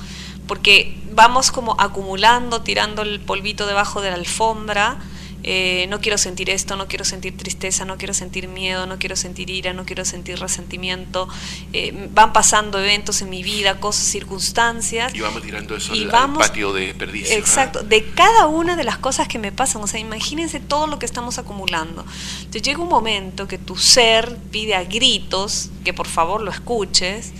Porque vamos como acumulando, tirando el polvito debajo de la alfombra eh, no quiero sentir esto, no quiero sentir tristeza, no quiero sentir miedo, no quiero sentir ira, no quiero sentir resentimiento. Eh, van pasando eventos en mi vida, cosas, circunstancias. Y vamos tirando eso y al patio de perdición. Exacto, de cada una de las cosas que me pasan. O sea, imagínense todo lo que estamos acumulando. Entonces llega un momento que tu ser pide a gritos que por favor lo escuches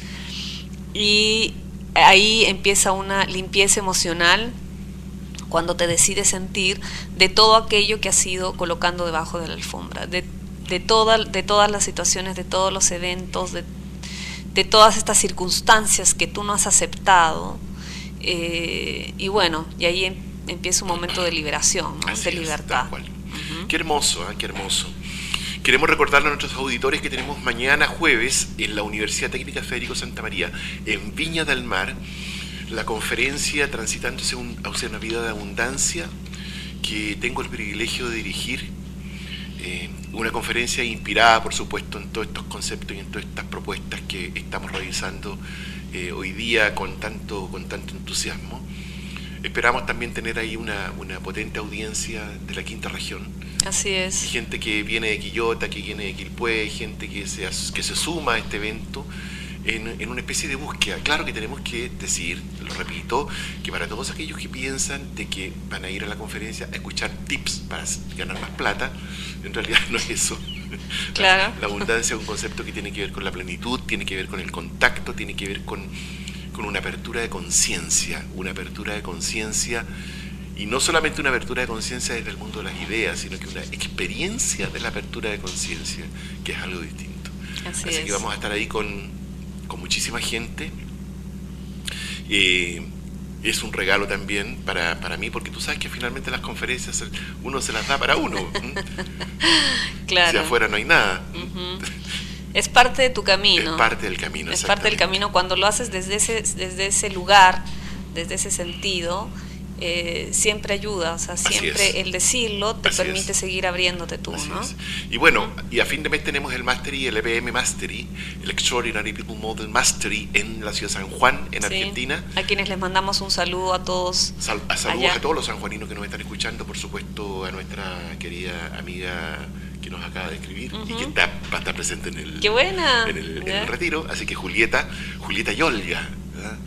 y ahí empieza una limpieza emocional cuando te decides sentir de todo aquello que has ido colocando debajo de la alfombra, de, de, de todas las situaciones, de todos los eventos, de, de todas estas circunstancias que tú no has aceptado. Eh, y bueno, y ahí em, empieza un momento de liberación, de libertad. Qué hermoso, ¿eh? qué hermoso. Queremos recordarle a nuestros auditores que tenemos mañana jueves en la Universidad Técnica Federico Santa María, en Viña del Mar, la conferencia Transitándose hacia una vida de abundancia que tengo el privilegio de dirigir Eh, una conferencia inspirada, por supuesto, en todos estos conceptos y en todas estas propuestas que estamos realizando eh, hoy día con tanto, con tanto entusiasmo. Esperamos también tener ahí una, una potente audiencia de la quinta región. Así es. Gente que viene de Quillota, que viene de Quilpué, gente que se, que se suma a este evento en, una especie de búsqueda. Claro que tenemos que decir, lo repito, que para todos aquellos que piensan de que van a ir a la conferencia a escuchar tips para ganar más plata, en realidad no es eso. Claro. La, abundancia es un concepto que tiene que ver con la plenitud, tiene que ver con el contacto, tiene que ver con, con una apertura de conciencia, una apertura de conciencia y no solamente una apertura de conciencia desde el mundo de las ideas, sino que una experiencia de la apertura de conciencia, que es algo distinto. Así, que vamos a estar ahí con, con muchísima gente. Eh, es un regalo también para, para, mí, porque tú sabes que finalmente las conferencias uno se las da para uno. claro. Si afuera no hay nada. Es parte de tu camino. Es parte del camino. Es parte del camino cuando lo haces desde ese, desde ese lugar, desde ese sentido eh, siempre ayuda, o sea, siempre el decirlo te permite seguir abriéndote tú, ¿no? Y bueno, y a fin de mes tenemos el Mastery, el EBM Mastery, el Extraordinary People Model Mastery en la ciudad de San Juan, en Argentina. A quienes les mandamos un saludo a todos. a saludos a todos los sanjuaninos que nos están escuchando, por supuesto a nuestra querida amiga que nos acaba de escribir y que va a estar presente en el, Qué buena. en el, retiro. Así que Julieta, Julieta y Olga,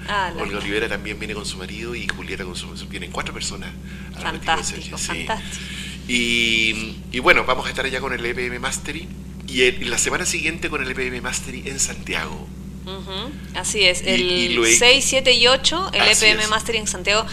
Ah, Olga Olivera también viene con su marido y Julieta con su marido. Vienen cuatro personas. fantástico, fantástico. Y, y, bueno, vamos a estar allá con el EPM Mastery y, la semana siguiente con el EPM Mastery en Santiago. Así es, el 6, 7 y 8, el EPM Mastery en Santiago.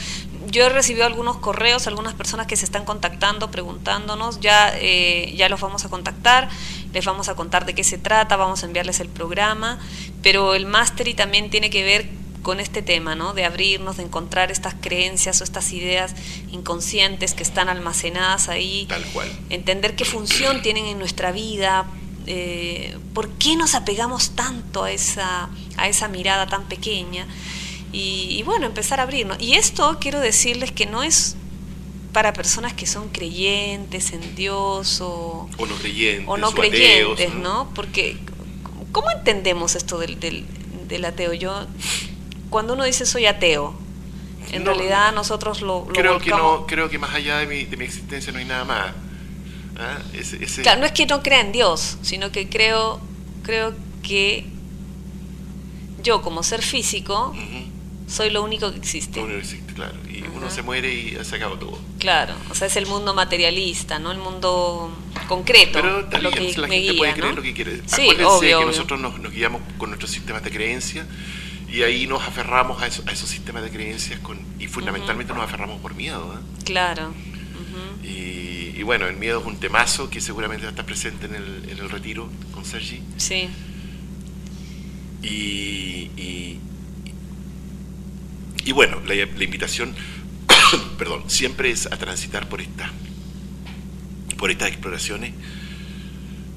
Yo he recibido algunos correos, algunas personas que se están contactando, preguntándonos, ya, eh, ya los vamos a contactar, les vamos a contar de qué se trata, vamos a enviarles el programa, pero el Mastery también tiene que ver con este tema, ¿no? De abrirnos, de encontrar estas creencias o estas ideas inconscientes que están almacenadas ahí. Tal cual. Entender qué función tienen en nuestra vida, eh, por qué nos apegamos tanto a esa, a esa mirada tan pequeña. Y, bueno, empezar a abrirnos. Y esto quiero decirles que no es para personas que son creyentes en Dios o, o no creyentes, o no creyentes, ¿no? Porque, ¿cómo entendemos esto del, del, del ateo? Yo cuando uno dice soy ateo, en realidad nosotros lo, creo que no creo que más allá de mi, de mi existencia no hay nada más ¿ah? claro no es que no crea en Dios sino que creo creo que yo como ser físico soy lo único que existe. Lo único que existe claro. Y uno se muere y se acaba todo. Claro o sea es el mundo materialista no el mundo concreto pero también, lo que la gente puede creer lo que quiere. Sí, obvio, que nosotros nos, nos guiamos con nuestros sistemas de creencia y ahí nos aferramos a, esos sistemas de creencias con, y fundamentalmente nos aferramos por miedo. ¿eh? Claro. y, bueno, el miedo es un temazo que seguramente va a estar presente en el, en el retiro con Sergi. Sí. Y, y, y bueno, la, la invitación, perdón, siempre es a transitar por, esta, por estas exploraciones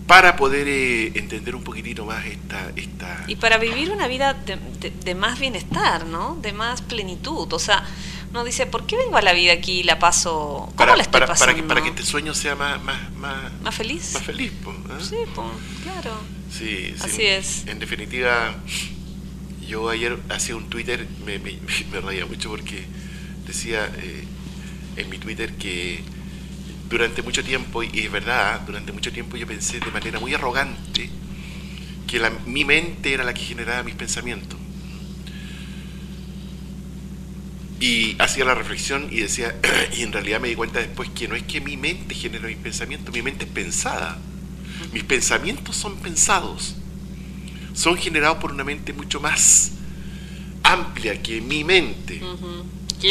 para poder eh, entender un poquitito más esta, esta... Y para vivir una vida de, más bienestar, ¿no? De más plenitud. O sea, uno dice, ¿por qué vengo a la vida aquí y la paso... ¿Cómo para, la estoy para, pasando? Para que, para que este sueño sea más... ¿Más, más, feliz? Más feliz, Sí, pues, claro. Sí, sí, Así es. En definitiva, yo ayer hacía un Twitter, me, me, me reía mucho porque decía eh, en mi Twitter que durante mucho tiempo, y es verdad, durante mucho tiempo yo pensé de manera muy arrogante que mi mente era la que generaba mis pensamientos. Y hacía la reflexión y decía, y en realidad me di cuenta después que no es que mi mente genera mis pensamientos, mi mente es pensada. Mis pensamientos son pensados. Son generados por una mente mucho más amplia que mi mente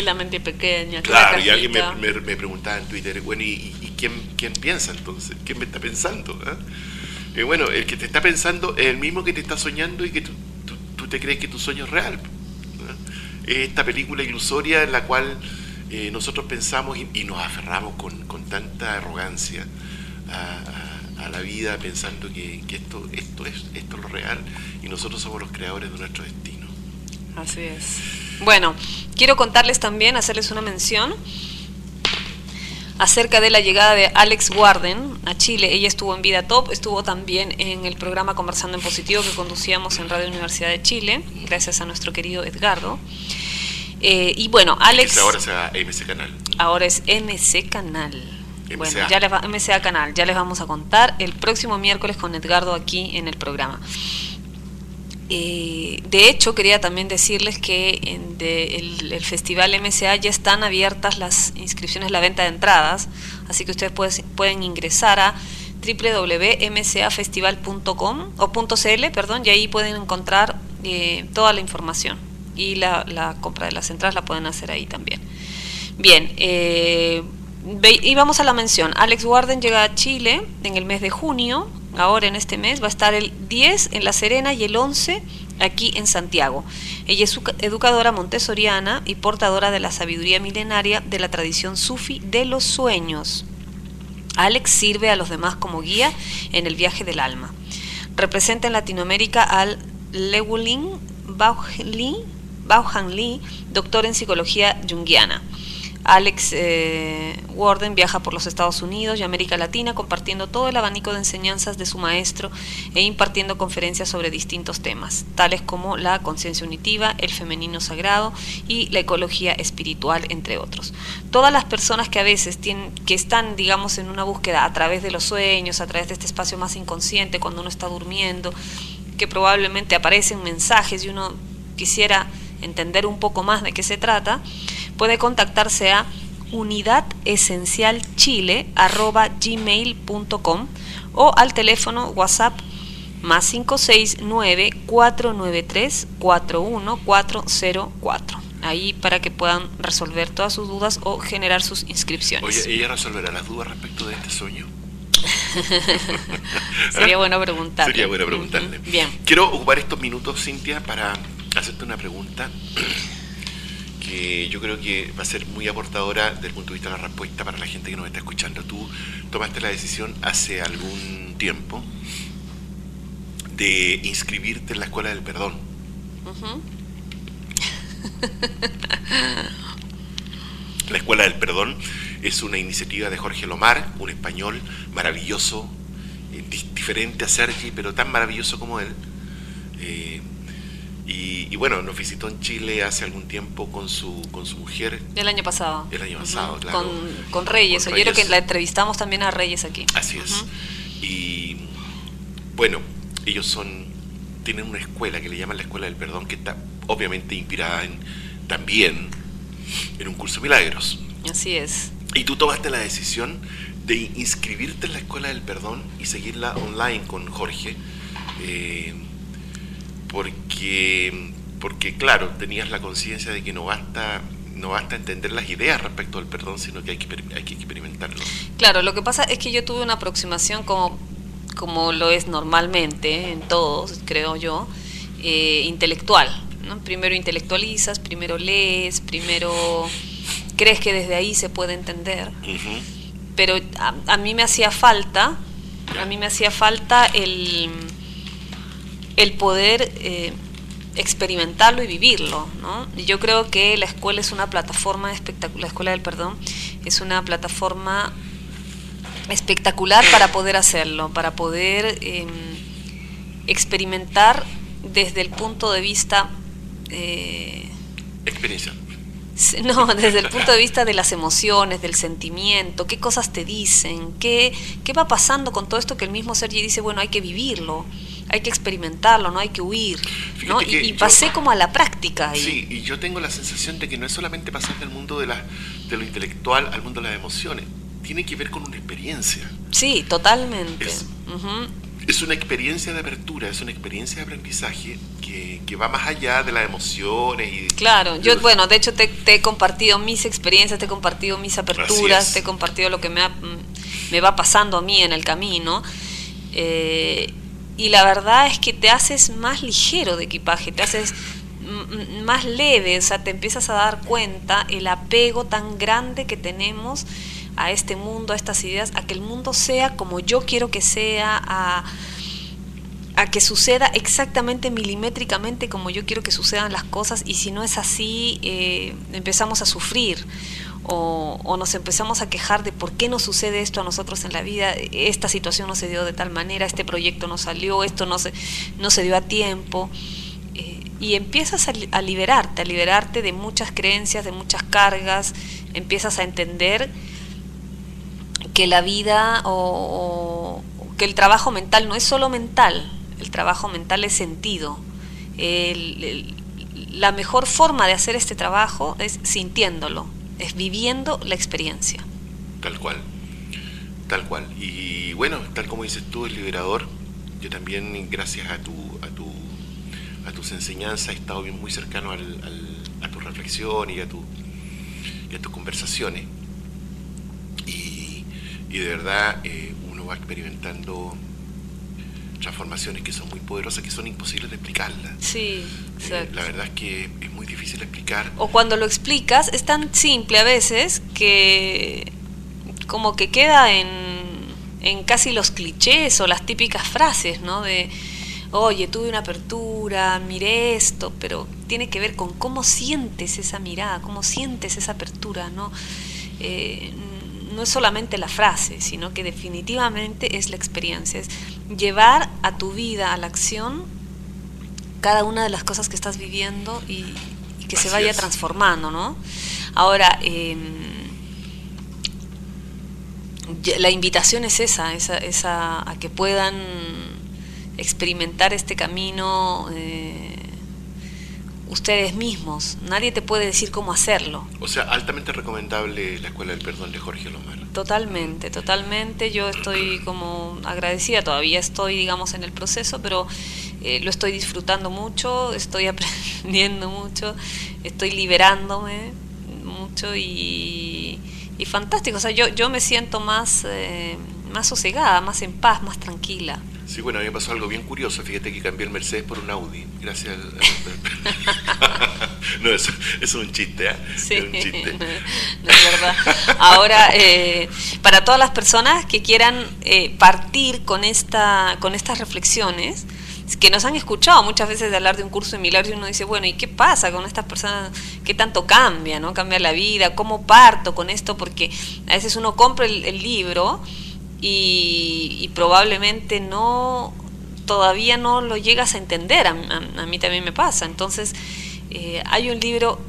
la mente pequeña. Claro, y alguien me, me, preguntaba en Twitter, bueno, ¿y, quién, quién, piensa entonces? ¿Quién me está pensando? Ah? Y bueno, el que te está pensando es el mismo que te está soñando y que tú, tú, te crees que tu sueño es real. Es esta película ilusoria en la cual eh, nosotros pensamos y, nos aferramos con, con tanta arrogancia a, a, la vida pensando que, que, esto, esto, es, esto es lo real y nosotros somos los creadores de nuestro destino. Así es. Bueno, quiero contarles también, hacerles una mención acerca de la llegada de Alex Warden a Chile. Ella estuvo en Vida Top, estuvo también en el programa Conversando en Positivo que conducíamos en Radio Universidad de Chile, gracias a nuestro querido Edgardo. Eh, y bueno, Alex... Ahora es MC Canal. Ahora es MC Canal. Bueno, ya les va, MCA Canal, ya les vamos a contar el próximo miércoles con Edgardo aquí en el programa. Eh, de hecho, quería también decirles que en el, Festival MCA ya están abiertas las inscripciones, la venta de entradas, así que ustedes pueden ingresar a www.mcafestival.com o .cl, perdón, y ahí pueden encontrar eh, toda la información y la, compra de las entradas la pueden hacer ahí también. Bien, eh, y vamos a la mención. Alex Warden llega a Chile en el mes de junio ahora en este mes, va a estar el 10 en La Serena y el 11 aquí en Santiago. Ella es educadora montessoriana y portadora de la sabiduría milenaria de la tradición sufi de los sueños. Alex sirve a los demás como guía en el viaje del alma. Representa en Latinoamérica al Lewulin Bauhan Lee, doctor en psicología junguiana. Alex eh, Warden viaja por los Estados Unidos y América Latina compartiendo todo el abanico de enseñanzas de su maestro e impartiendo conferencias sobre distintos temas, tales como la conciencia unitiva, el femenino sagrado y la ecología espiritual, entre otros. Todas las personas que a veces tienen, que están, digamos, en una búsqueda a través de los sueños, a través de este espacio más inconsciente, cuando uno está durmiendo, que probablemente aparecen mensajes y uno quisiera entender un poco más de qué se trata, puede contactarse a unidadesencialchile.gmail.com o al teléfono WhatsApp más 569 493 41404. Ahí para que puedan resolver todas sus dudas o generar sus inscripciones. Oye, ¿ella resolverá las dudas respecto de este sueño? Sería bueno preguntarle. Sería bueno preguntarle. Bien. Quiero ocupar estos minutos, Cintia, para hacerte una pregunta que yo creo que va a ser muy aportadora desde el punto de vista de la respuesta para la gente que nos está escuchando. Tú tomaste la decisión hace algún tiempo de inscribirte en la Escuela del Perdón. la Escuela del Perdón es una iniciativa de Jorge Lomar, un español maravilloso, eh, diferente a Sergi, pero tan maravilloso como él. Eh, y, bueno, nos visitó en Chile hace algún tiempo con su, con su mujer. El año pasado. El año pasado, claro. Con, con Reyes. Yo creo que la entrevistamos también a Reyes aquí. Así es. Y bueno, ellos son tienen una escuela que le llaman la Escuela del Perdón, que está obviamente inspirada en, también en un curso de milagros. Así es. Y tú tomaste la decisión de inscribirte en la Escuela del Perdón y seguirla online con Jorge. Eh, porque, porque claro, tenías la conciencia de que no basta no basta entender las ideas respecto al perdón, sino que hay que, hay que experimentarlo. Claro, lo que pasa es que yo tuve una aproximación como, como lo es normalmente en todos, creo yo, eh, intelectual. ¿no? Primero intelectualizas, primero lees, primero crees que desde ahí se puede entender. Pero a, a, mí me hacía falta, a mí me hacía falta el el poder eh, experimentarlo y vivirlo. ¿no? yo creo que la escuela es una plataforma espectacular, la escuela del perdón es una plataforma espectacular para poder hacerlo, para poder em, experimentar desde el punto de vista... Eh, Experiencia. No, desde el punto de vista de las emociones, del sentimiento, qué cosas te dicen, qué, qué va pasando con todo esto que el mismo Sergi dice, bueno, hay que vivirlo hay que experimentarlo, no hay que huir. ¿no? Y, pasé como a la práctica. Ahí. Sí, y yo tengo la sensación de que no es solamente pasar del mundo de, la, de lo intelectual al mundo de las emociones, tiene que ver con una experiencia. Sí, totalmente. Es, una experiencia de apertura, es una experiencia de aprendizaje que, que va más allá de las emociones. Y claro, yo, bueno, de hecho te, he compartido mis experiencias, te he compartido mis aperturas, te he compartido lo que me, me va pasando a mí en el camino. Eh, y la verdad es que te haces más ligero de equipaje, te haces más leve, o sea, te empiezas a dar cuenta el apego tan grande que tenemos a este mundo, a estas ideas, a que el mundo sea como yo quiero que sea, a, a que suceda exactamente milimétricamente como yo quiero que sucedan las cosas y si no es así, eh, empezamos a sufrir o, nos empezamos a quejar de por qué nos sucede esto a nosotros en la vida, esta situación no se dio de tal manera, este proyecto no salió, esto no se, no se dio a tiempo. Eh, y empiezas a, liberarte, a liberarte de muchas creencias, de muchas cargas, empiezas a entender que la vida o, que el trabajo mental no es solo mental, el trabajo mental es sentido. la mejor forma de hacer este trabajo es sintiéndolo, es viviendo la experiencia. Tal cual, tal cual. Y bueno, tal como dices tú, es liberador. Yo también, gracias a tu, a tu, a tus enseñanzas, he estado bien muy cercano al, a tu reflexión y a, tu, y a tus conversaciones. Y, y de verdad eh, uno va experimentando transformaciones que son muy poderosas, que son imposibles de explicarlas. Sí, eh, la verdad es que es muy difícil explicar. O cuando lo explicas, es tan simple a veces que como que queda en, en casi los clichés o las típicas frases, ¿no? De, oye, tuve una apertura, miré esto, pero tiene que ver con cómo sientes esa mirada, cómo sientes esa apertura, ¿no? Eh, no es solamente la frase, sino que definitivamente es la experiencia, es llevar a tu vida, a la acción, cada una de las cosas que estás viviendo y, que se vaya transformando, ¿no? Ahora, em, la invitación es esa, esa, esa, a que puedan experimentar este camino. Eh, ustedes mismos. Nadie te puede decir cómo hacerlo. O sea, altamente recomendable la Escuela del Perdón de Jorge Lomar. Totalmente, totalmente. Yo estoy como agradecida, todavía estoy, digamos, en el proceso, pero eh, lo estoy disfrutando mucho, estoy aprendiendo mucho, estoy liberándome mucho y, y fantástico. O sea, yo, yo me siento más, eh, más sosegada, más en paz, más tranquila. Sí, bueno, a mí me pasó algo bien curioso. Fíjate que cambié el Mercedes por un Audi. Gracias al... no, eso, es un chiste, ¿eh? Sí, es un chiste. No, es verdad. Ahora, eh, para todas las personas que quieran eh, partir con, esta, con estas reflexiones, que nos han escuchado muchas veces de hablar de un curso de milagros y uno dice, bueno, ¿y qué pasa con estas personas? ¿Qué tanto cambia, no? Cambia la vida, ¿cómo parto con esto? Porque a veces uno compra el libro y, probablemente no todavía no lo llegas a entender, a, mí también me pasa. Entonces, eh, hay un libro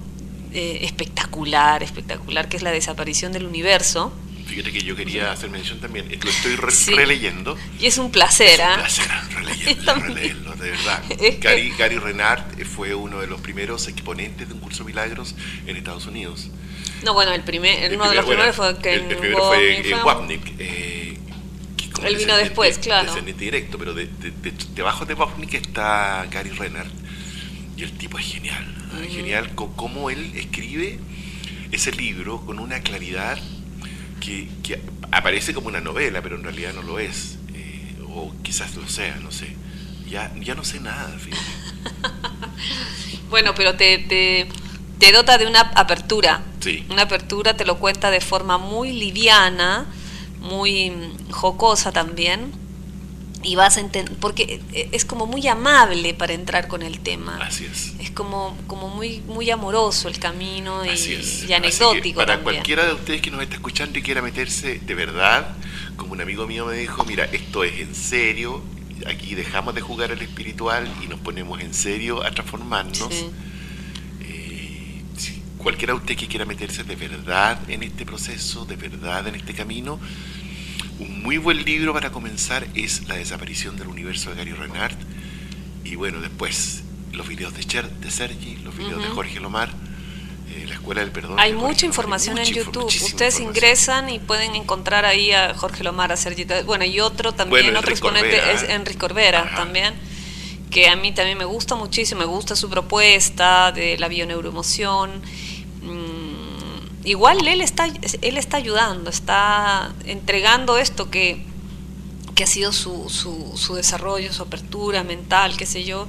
eh, espectacular, espectacular, que es La desaparición del universo. Fíjate que yo quería hacer mención también, lo estoy releyendo. Y es un placer, ¿ah? Es un placer releerlo, de verdad. Gary, Gary Renard fue uno de los primeros exponentes de un curso de milagros en Estados Unidos. No, bueno, el primer, uno de los primeros fue que el, primero fue Wapnick. Eh, él vino después, claro. Descendiente directo, pero de, debajo de Wapnick está Gary Renard. Y el tipo es genial. Genial cómo él escribe ese libro con una claridad que, aparece como una novela, pero en realidad no lo es. Eh, o quizás lo sea, no sé. Ya, ya no sé nada, bueno, pero te, te, te, dota de una apertura. Sí. Una apertura te lo cuenta de forma muy liviana muy jocosa también y vas a entender, porque es como muy amable para entrar con el tema. Así es. Es como, como muy, muy amoroso el camino y, anecdótico. para cualquiera de ustedes que nos está escuchando y quiera meterse de verdad, como un amigo mío me dijo, mira, esto es en serio, aquí dejamos de jugar al espiritual y nos ponemos en serio a transformarnos. Eh, cualquiera de ustedes que quiera meterse de verdad en este proceso, de verdad en este camino, un muy buen libro para comenzar es La desaparición del universo de Gary Renard. Y bueno, después los videos de, Cher, de Sergi, los videos de Jorge Lomar, eh, La Escuela del Perdón. Hay mucha información en YouTube. Ustedes ingresan y pueden encontrar ahí a Jorge Lomar, a Sergi. Bueno, y otro también, otro exponente es Enrique Corbera también que a mí también me gusta muchísimo, me gusta su propuesta de la bioneuroemoción. Igual él está, él está ayudando, está entregando esto que, que ha sido su, su, desarrollo, su apertura mental, qué sé yo,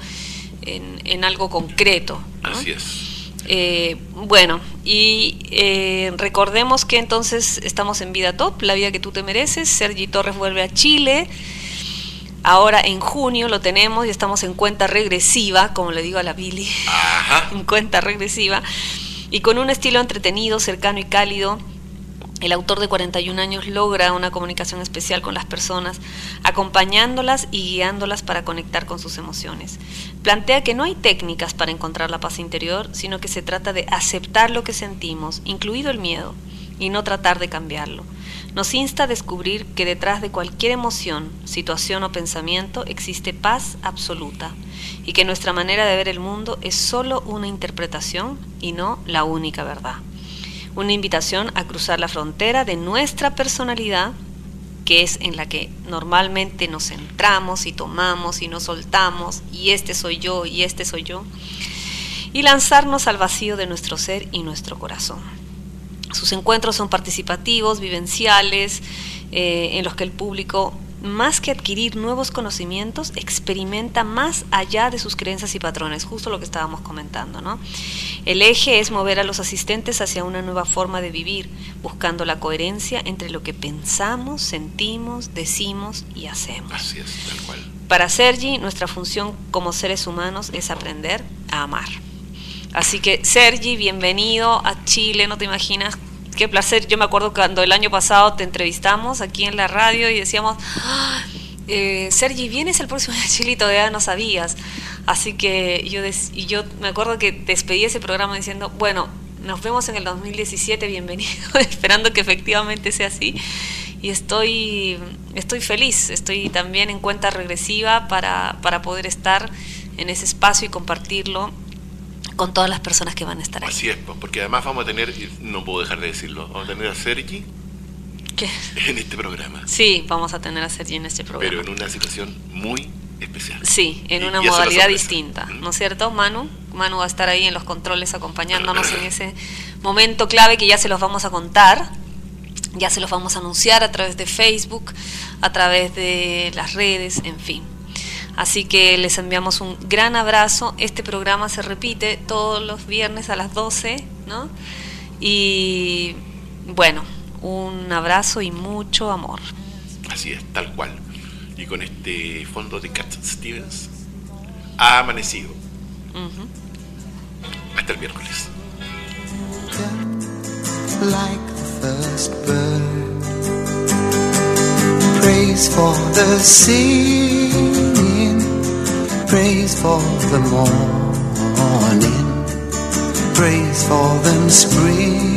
en, algo concreto. Así es. Eh, bueno, y eh, recordemos que entonces estamos en Vida Top, la vida que tú te mereces. Sergi Torres vuelve a Chile. Ahora en junio lo tenemos y estamos en cuenta regresiva, como le digo a la Billy, en cuenta regresiva. Y con un estilo entretenido, cercano y cálido, el autor de 41 años logra una comunicación especial con las personas, acompañándolas y guiándolas para conectar con sus emociones. Plantea que no hay técnicas para encontrar la paz interior, sino que se trata de aceptar lo que sentimos, incluido el miedo, y no tratar de cambiarlo. Nos insta a descubrir que detrás de cualquier emoción, situación o pensamiento existe paz absoluta y que nuestra manera de ver el mundo es solo una interpretación y no la única verdad una invitación a cruzar la frontera de nuestra personalidad, que es en la que normalmente nos centramos y tomamos y nos soltamos, y este soy yo y este soy yo, y lanzarnos al vacío de nuestro ser y nuestro corazón. Sus encuentros son participativos, vivenciales, eh, en los que el público más que adquirir nuevos conocimientos, experimenta más allá de sus creencias y patrones, justo lo que estábamos comentando. ¿no? El eje es mover a los asistentes hacia una nueva forma de vivir, buscando la coherencia entre lo que pensamos, sentimos, decimos y hacemos. Así es, tal cual. Para Sergi, nuestra función como seres humanos es aprender a amar. Así que Sergi, bienvenido a Chile, no te imaginas qué placer. Yo me acuerdo cuando el año pasado te entrevistamos aquí en la radio y decíamos, ah, eh, Sergi, vienes el próximo Chile todavía no sabías. Así que yo, me acuerdo que despedí ese programa diciendo, bueno, nos vemos en el 2017, bienvenido, esperando que efectivamente sea así. Y estoy, estoy feliz, estoy también en cuenta regresiva para, para poder estar en ese espacio y compartirlo con todas las personas que van a estar ahí. Así es, porque además vamos a tener, no puedo dejar de decirlo, vamos a tener a Sergi ¿Qué? en este programa. Sí, vamos a tener a Sergi en este programa. Pero en una situación muy especial. Sí, en una modalidad distinta, ¿no es cierto, Manu? Manu va a estar ahí en los controles acompañándonos en ese momento clave que ya se los vamos a contar. Ya se los vamos a anunciar a través de Facebook, a través de las redes, en fin. Así que les enviamos un gran abrazo. Este programa se repite todos los viernes a las 12, ¿no? Y bueno, un abrazo y mucho amor. Así es, tal cual. Y con este fondo de Cat Stevens ha amanecido. Hasta el miércoles. Praise for the praise for the morning, praise for them spring.